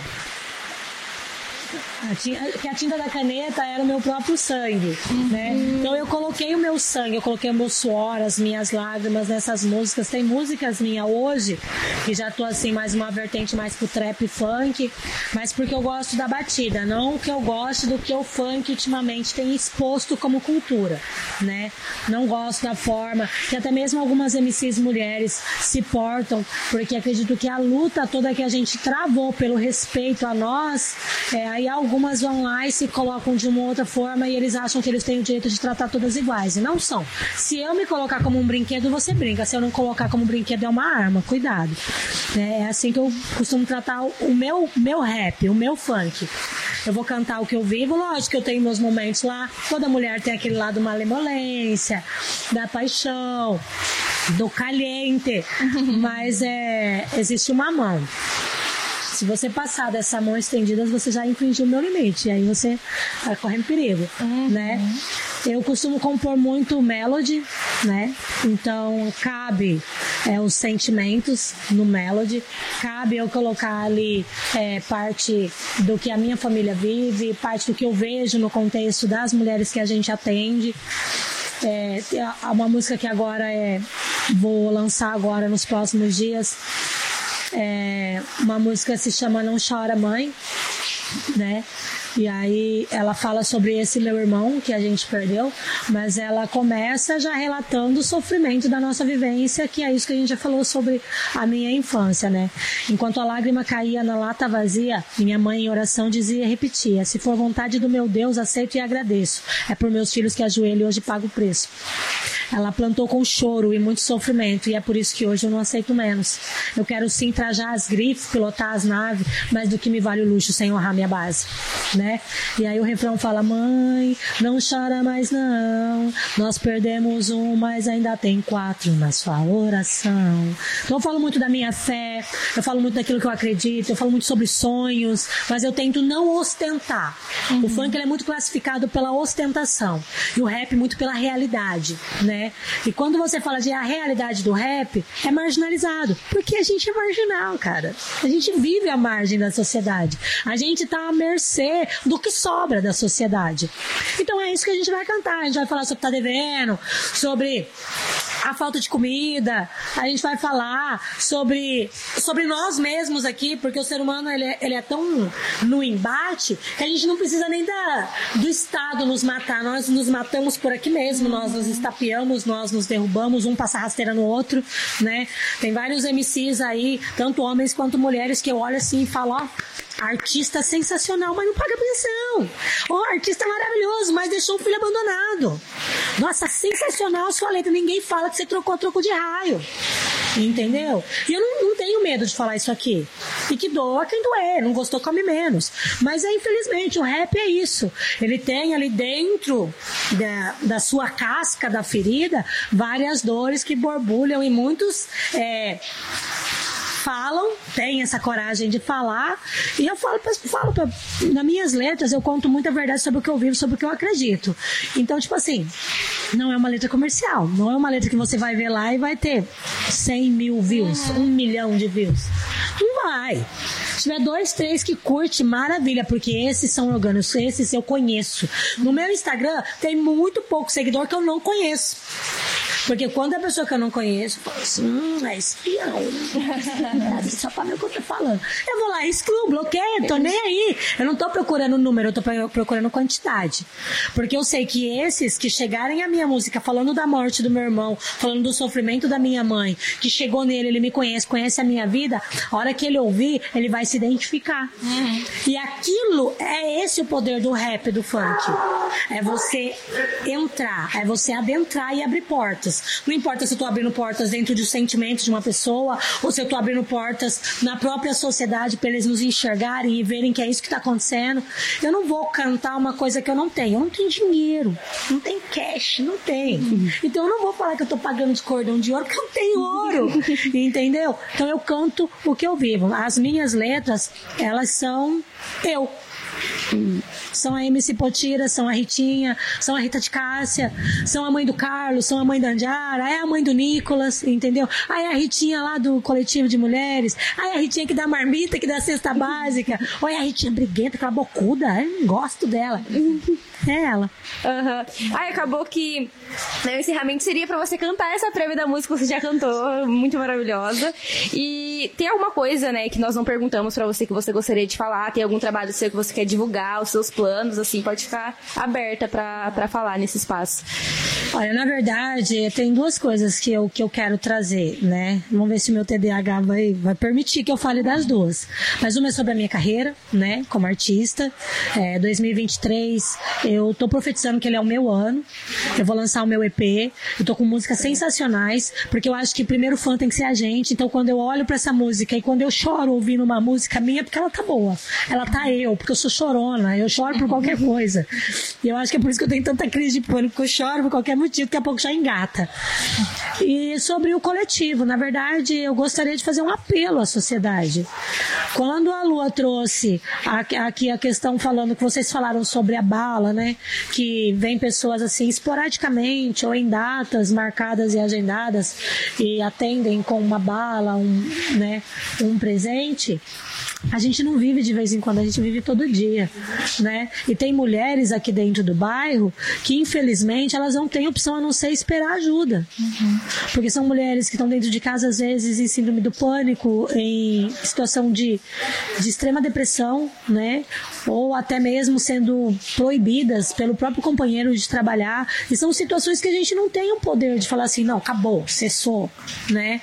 A tinta, que a tinta da caneta era o meu próprio sangue, né? Então eu coloquei o meu sangue, eu coloquei o meu suor, as minhas lágrimas nessas músicas. Tem músicas minhas hoje que já tô assim mais uma vertente mais pro trap funk, mas porque eu gosto da batida, não que eu gosto do que o funk ultimamente tem exposto como cultura, né? Não gosto da forma que até mesmo algumas MCs mulheres se portam, porque acredito que a luta toda que a gente travou pelo respeito a nós, é, aí algumas vão lá e se colocam de uma outra forma e eles acham que eles têm o direito de tratar todas iguais. E não são. Se eu me colocar como um brinquedo, você brinca. Se eu não colocar como brinquedo, é uma arma. Cuidado. É assim que eu costumo tratar o meu, meu rap, o meu funk. Eu vou cantar o que eu vivo, lógico que eu tenho meus momentos lá. Toda mulher tem aquele lado malemolência, da paixão, do caliente. Mas é, existe uma mão. Se você passar dessa mão estendida, você já infringiu o meu limite. E aí você vai correndo perigo, né? Eu costumo compor muito melody, né? Então cabe é, os sentimentos no melody, cabe eu colocar ali é, parte do que a minha família vive, parte do que eu vejo no contexto das mulheres que a gente atende. É, uma música que agora é vou lançar agora nos próximos dias é, uma música se chama Não Chora Mãe, né? E aí ela fala sobre esse meu irmão que a gente perdeu, mas ela começa já relatando o sofrimento da nossa vivência, que é isso que a gente já falou sobre a minha infância, né? Enquanto a lágrima caía na lata vazia, minha mãe em oração dizia e repetia: Se for vontade do meu Deus, aceito e agradeço. É por meus filhos que ajoelho e hoje pago o preço. Ela plantou com choro e muito sofrimento, e é por isso que hoje eu não aceito menos. Eu quero sim trajar as grifes, pilotar as naves, mas do que me vale o luxo sem honrar minha base, né? E aí o refrão fala: Mãe, não chora mais não. Nós perdemos um, mas ainda tem quatro na sua oração. Então eu falo muito da minha fé, eu falo muito daquilo que eu acredito, eu falo muito sobre sonhos, mas eu tento não ostentar. O funk é muito classificado pela ostentação e o rap muito pela realidade, né? E quando você fala de a realidade do rap, é marginalizado, porque a gente é marginal, cara. A gente vive à margem da sociedade. A gente tá à mercê do que sobra da sociedade. Então é isso que a gente vai cantar. A gente vai falar sobre tá devendo, sobre a falta de comida, a gente vai falar sobre, sobre nós mesmos aqui, porque o ser humano ele é, ele é tão no embate que a gente não precisa nem da, do Estado nos matar. Nós nos matamos por aqui mesmo, nós nos estapeamos, nós nos derrubamos, um passa rasteira no outro, né? Tem vários MCs aí, tanto homens quanto mulheres, que eu olho assim e falo, ó. Artista sensacional, mas não paga pensão. Ó, artista maravilhoso, mas deixou o filho abandonado. Nossa, sensacional sua letra. Ninguém fala que você trocou troco de raio. Entendeu? E eu não, não tenho medo de falar isso aqui. E que doa quem doer. Não gostou, come menos. Mas é infelizmente, o rap é isso. Ele tem ali dentro da, da sua casca da ferida várias dores que borbulham e muitos. É, falam, têm essa coragem de falar, e eu falo, falo pra, nas minhas letras, eu conto muita verdade sobre o que eu vivo, sobre o que eu acredito. Então, tipo assim, não é uma letra comercial, não é uma letra que você vai ver lá e vai ter 100 mil views, um milhão de views. Não vai. Se tiver dois, três que curte, maravilha, porque esses são orgânicos, esses eu conheço. No meu Instagram tem muito pouco seguidor que eu não conheço. Porque quando a pessoa que eu não conheço fala assim, hum, é espião. Só pra ver o que eu tô falando. Eu vou lá, excluo, bloqueio, tô nem aí. Eu não tô procurando número, eu tô pro- procurando quantidade. Porque eu sei que esses que chegarem à minha música falando da morte do meu irmão, falando do sofrimento da minha mãe, que chegou nele, ele me conhece, conhece a minha vida, a hora que ele ouvir, ele vai se identificar. E aquilo é esse o poder do rap, do funk. É você entrar, é você adentrar e abrir portas. Não importa se eu tô abrindo portas dentro dos sentimentos de uma pessoa ou se eu tô abrindo portas na própria sociedade para eles nos enxergarem e verem que é isso que tá acontecendo. Eu não vou cantar uma coisa que eu não tenho. Eu não tenho dinheiro, não tenho cash, não tenho. Então eu não vou falar que eu tô pagando de cordão de ouro porque eu não tenho ouro. Entendeu? Então eu canto o que eu vivo. As minhas letras, elas são eu. São a MC Potira, são a Ritinha, são a Rita de Cássia, são a mãe do Carlos, são a mãe da Andiara, é a mãe do Nicolas, entendeu? Aí a Ritinha lá do coletivo de mulheres, aí a Ritinha que dá marmita, que dá cesta básica, olha a Ritinha briguenta, aquela bocuda, eu gosto dela. É ela. Aham. Aí acabou que né, o encerramento seria pra você cantar essa prévia da música que você já cantou, muito maravilhosa. E tem alguma coisa, né, que nós não perguntamos pra você que você gostaria de falar? Tem algum trabalho seu que você quer divulgar, os seus planos, assim, pode ficar aberta pra, pra falar nesse espaço. Olha, na verdade, tem duas coisas que eu, que eu quero trazer, né? Vamos ver se o meu TDAH vai, vai permitir que eu fale das duas. Mas uma é sobre a minha carreira, né? Como artista. É, 2023, eu tô profetizando que ele é o meu ano. Eu vou lançar o meu EP. Eu tô com músicas sensacionais, porque eu acho que primeiro fã tem que ser a gente. Então, quando eu olho pra essa música e quando eu choro ouvindo uma música minha, é porque ela tá boa. Ela tá eu, porque eu sou chorona. Eu choro por qualquer coisa. E eu acho que é por isso que eu tenho tanta crise de pânico, porque eu choro por qualquer motivo, daqui a pouco já engata. E sobre o coletivo, na verdade, eu gostaria de fazer um apelo à sociedade. Quando a Lua trouxe aqui a questão falando que vocês falaram sobre a bala, né? Que vem pessoas assim esporadicamente ou em datas marcadas e agendadas e atendem com uma bala, um, né, um presente. A gente não vive de vez em quando, a gente vive todo dia, né? E tem mulheres aqui dentro do bairro que, infelizmente, elas não têm opção a não ser esperar ajuda. Porque são mulheres que estão dentro de casa, às vezes, em síndrome do pânico, em situação de, de extrema depressão, né? Ou até mesmo sendo proibidas pelo próprio companheiro de trabalhar. E são situações que a gente não tem o poder de falar assim, não, acabou, cessou, né?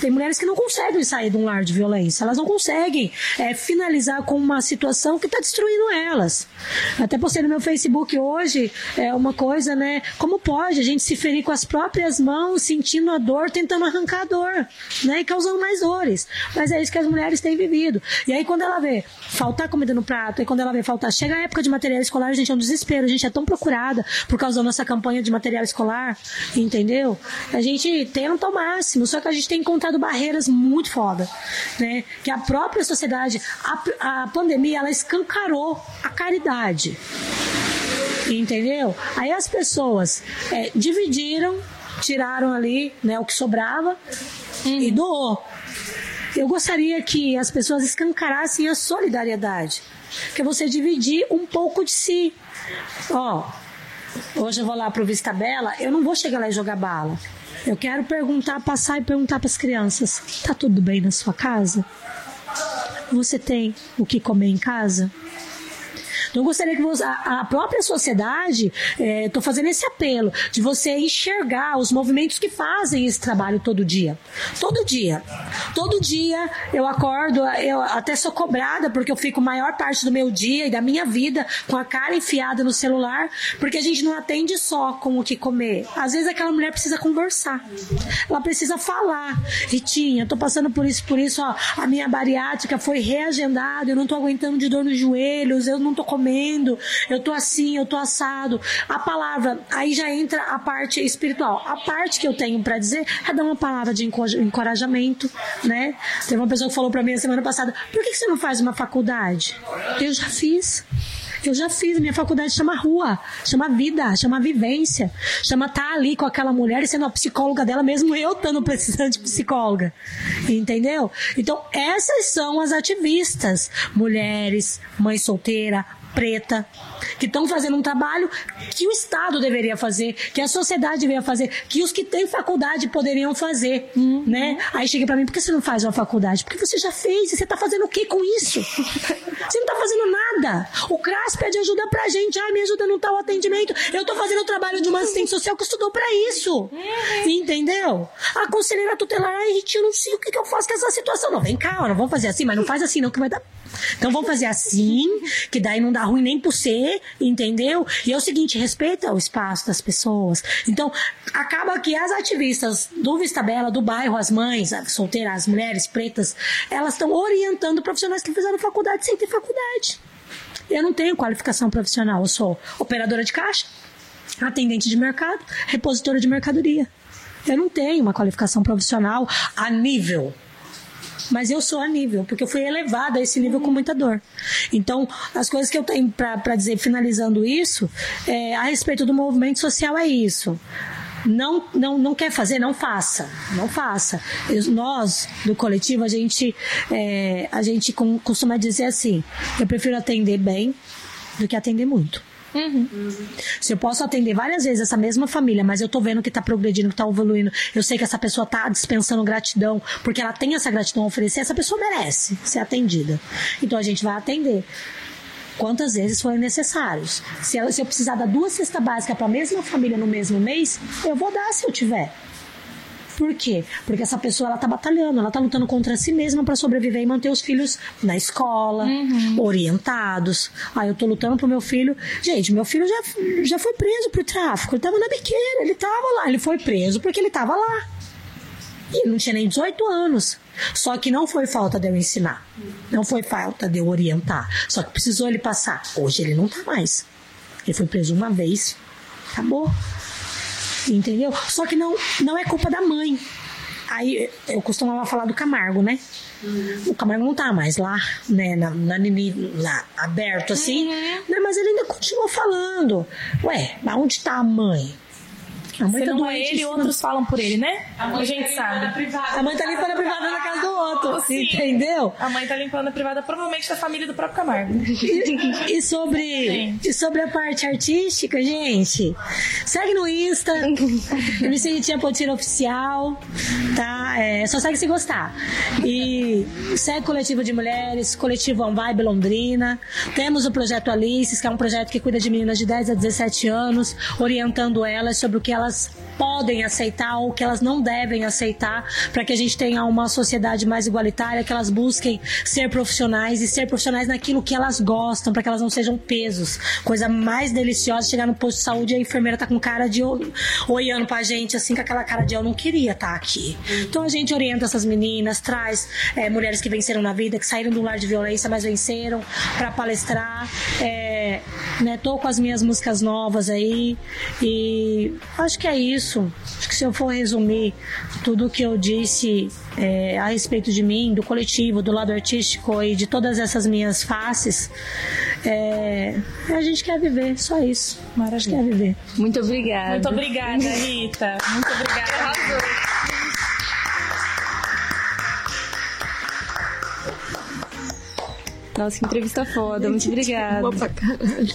Tem mulheres que não conseguem sair de um lar de violência, elas não conseguem é, finalizar com uma situação que está destruindo elas. Até postei no meu Facebook hoje é uma coisa, né? Como pode a gente se ferir com as próprias mãos, sentindo a dor, tentando arrancar a dor, né? E causando mais dores. Mas é isso que as mulheres têm vivido. E aí quando ela vê faltar comida no prato, e quando ela vê faltar, chega a época de material escolar, gente, é um desespero, a gente é tão procurada por causa da nossa campanha de material escolar, entendeu? A gente tenta ao máximo, só que a gente tem encontrado barreiras muito foda, né? Que a própria sociedade, a, a pandemia, ela escancarou a caridade. Entendeu? Aí as pessoas é, dividiram, tiraram ali né, o que sobrava e doou. Eu gostaria que as pessoas escancarassem a solidariedade. Que é você dividir um pouco de si. Ó, hoje eu vou lá pro Vista Bela, eu não vou chegar lá e jogar bala. Eu quero perguntar, passar e perguntar para as crianças: tá tudo bem na sua casa? Você tem o que comer em casa? Então, eu gostaria que você, a, a própria sociedade, estou fazendo esse apelo, de você enxergar os movimentos que fazem esse trabalho todo dia. Todo dia. Todo dia eu acordo, eu até sou cobrada, porque eu fico maior parte do meu dia e da minha vida com a cara enfiada no celular, porque a gente não atende só com o que comer. Às vezes aquela mulher precisa conversar. Ela precisa falar. Ritinha, tô passando por isso, por isso, ó, a minha bariátrica foi reagendada, eu não tô aguentando de dor nos joelhos, eu não tô comendo, eu tô assim, eu tô assado. A palavra, aí já entra a parte espiritual. A parte que eu tenho para dizer é dar uma palavra de enco- encorajamento, né? Teve uma pessoa que falou para mim a semana passada: por que que você não faz uma faculdade? Eu já fiz. Eu já fiz, minha faculdade chama rua, chama vida, chama vivência, chama estar tá ali com aquela mulher e sendo a psicóloga dela, mesmo eu estando precisando de psicóloga. Entendeu? Então, essas são as ativistas: mulheres, mãe solteira, preta, que estão fazendo um trabalho que o Estado deveria fazer, que a sociedade deveria fazer, que os que têm faculdade poderiam fazer, né? Aí chega pra mim, por que você não faz uma faculdade? Porque você já fez, e você tá fazendo o que com isso? Você não tá fazendo nada. O CRAS pede ajuda pra gente, ah, me ajuda no tal atendimento. Eu tô fazendo o trabalho de uma assistente social que estudou pra isso. Entendeu? A conselheira tutelar, ai, Rita, eu não sei o que, que eu faço com essa situação. Não, vem cá, não vamos fazer assim, mas não faz assim não que vai dar então vamos fazer assim, que daí não dá ruim nem por você, entendeu? E é o seguinte, respeita o espaço das pessoas. Então, acaba que as ativistas do Vista Bela, do bairro, as mães, as solteiras, as mulheres pretas, elas estão orientando profissionais que fizeram faculdade sem ter faculdade. Eu não tenho qualificação profissional, eu sou operadora de caixa, atendente de mercado, repositora de mercadoria. Eu não tenho uma qualificação profissional a nível mas eu sou a nível, porque eu fui elevada a esse nível com muita dor. Então, as coisas que eu tenho para dizer, finalizando isso, é, a respeito do movimento social é isso. Não, não, não quer fazer, não faça. Não faça. Eu, nós, do coletivo, a gente, é, a gente costuma dizer assim: eu prefiro atender bem do que atender muito. Uhum. Se eu posso atender várias vezes essa mesma família, mas eu tô vendo que tá progredindo, que tá evoluindo, eu sei que essa pessoa tá dispensando gratidão, porque ela tem essa gratidão a oferecer, essa pessoa merece ser atendida. Então a gente vai atender quantas vezes forem necessários. Se eu, precisar dar duas cestas básicas para a mesma família no mesmo mês, eu vou dar se eu tiver. Por quê? Porque essa pessoa ela tá batalhando, ela tá lutando contra si mesma para sobreviver e manter os filhos na escola, uhum. orientados. Aí ah, eu tô lutando pro meu filho. Gente, meu filho já, já foi preso por tráfico. Ele tava na biqueira, ele tava lá. Ele foi preso porque ele tava lá. E ele não tinha nem 18 anos. Só que não foi falta de eu ensinar. Não foi falta de eu orientar. Só que precisou ele passar. Hoje ele não tá mais. Ele foi preso uma vez. Acabou entendeu? Só que não, não é culpa da mãe. Aí eu costumava falar do Camargo, né? O Camargo não tá mais lá, né? Na, na Nini, lá, aberto assim. Uhum. Né? Mas ele ainda continua falando. Ué, mas onde tá a mãe? A tá não é ele, outros falam por ele, né? A, mãe a gente tá sabe. A mãe tá limpando a privada na casa do outro, Sim. entendeu? A mãe tá limpando a privada provavelmente da família do próprio Camargo. E, e sobre, e sobre a parte artística, gente, segue no Insta, me segue Tia Potira Oficial, tá? É, só segue se gostar. E segue Coletivo de Mulheres, Coletivo On Vibe Londrina. Temos o Projeto Alices, que é um projeto que cuida de meninas de 10 a 17 anos, orientando elas sobre o que elas elas podem aceitar ou que elas não devem aceitar para que a gente tenha uma sociedade mais igualitária, que elas busquem ser profissionais e ser profissionais naquilo que elas gostam, para que elas não sejam pesos. Coisa mais deliciosa chegar no posto de saúde e a enfermeira tá com cara de olhando pra gente assim com aquela cara de eu não queria estar tá aqui. Então a gente orienta essas meninas, traz é, mulheres que venceram na vida, que saíram do lar de violência, mas venceram para palestrar. É, né, tô com as minhas músicas novas aí e acho que é isso. Acho que se eu for resumir tudo o que eu disse é, a respeito de mim, do coletivo, do lado artístico e de todas essas minhas faces, é, a gente quer viver, só isso. Maravilha. quer viver. Muito obrigada. Muito obrigada, Rita. Muito obrigada. Nossa, que entrevista foda. Muito obrigada. Boa pra caralho.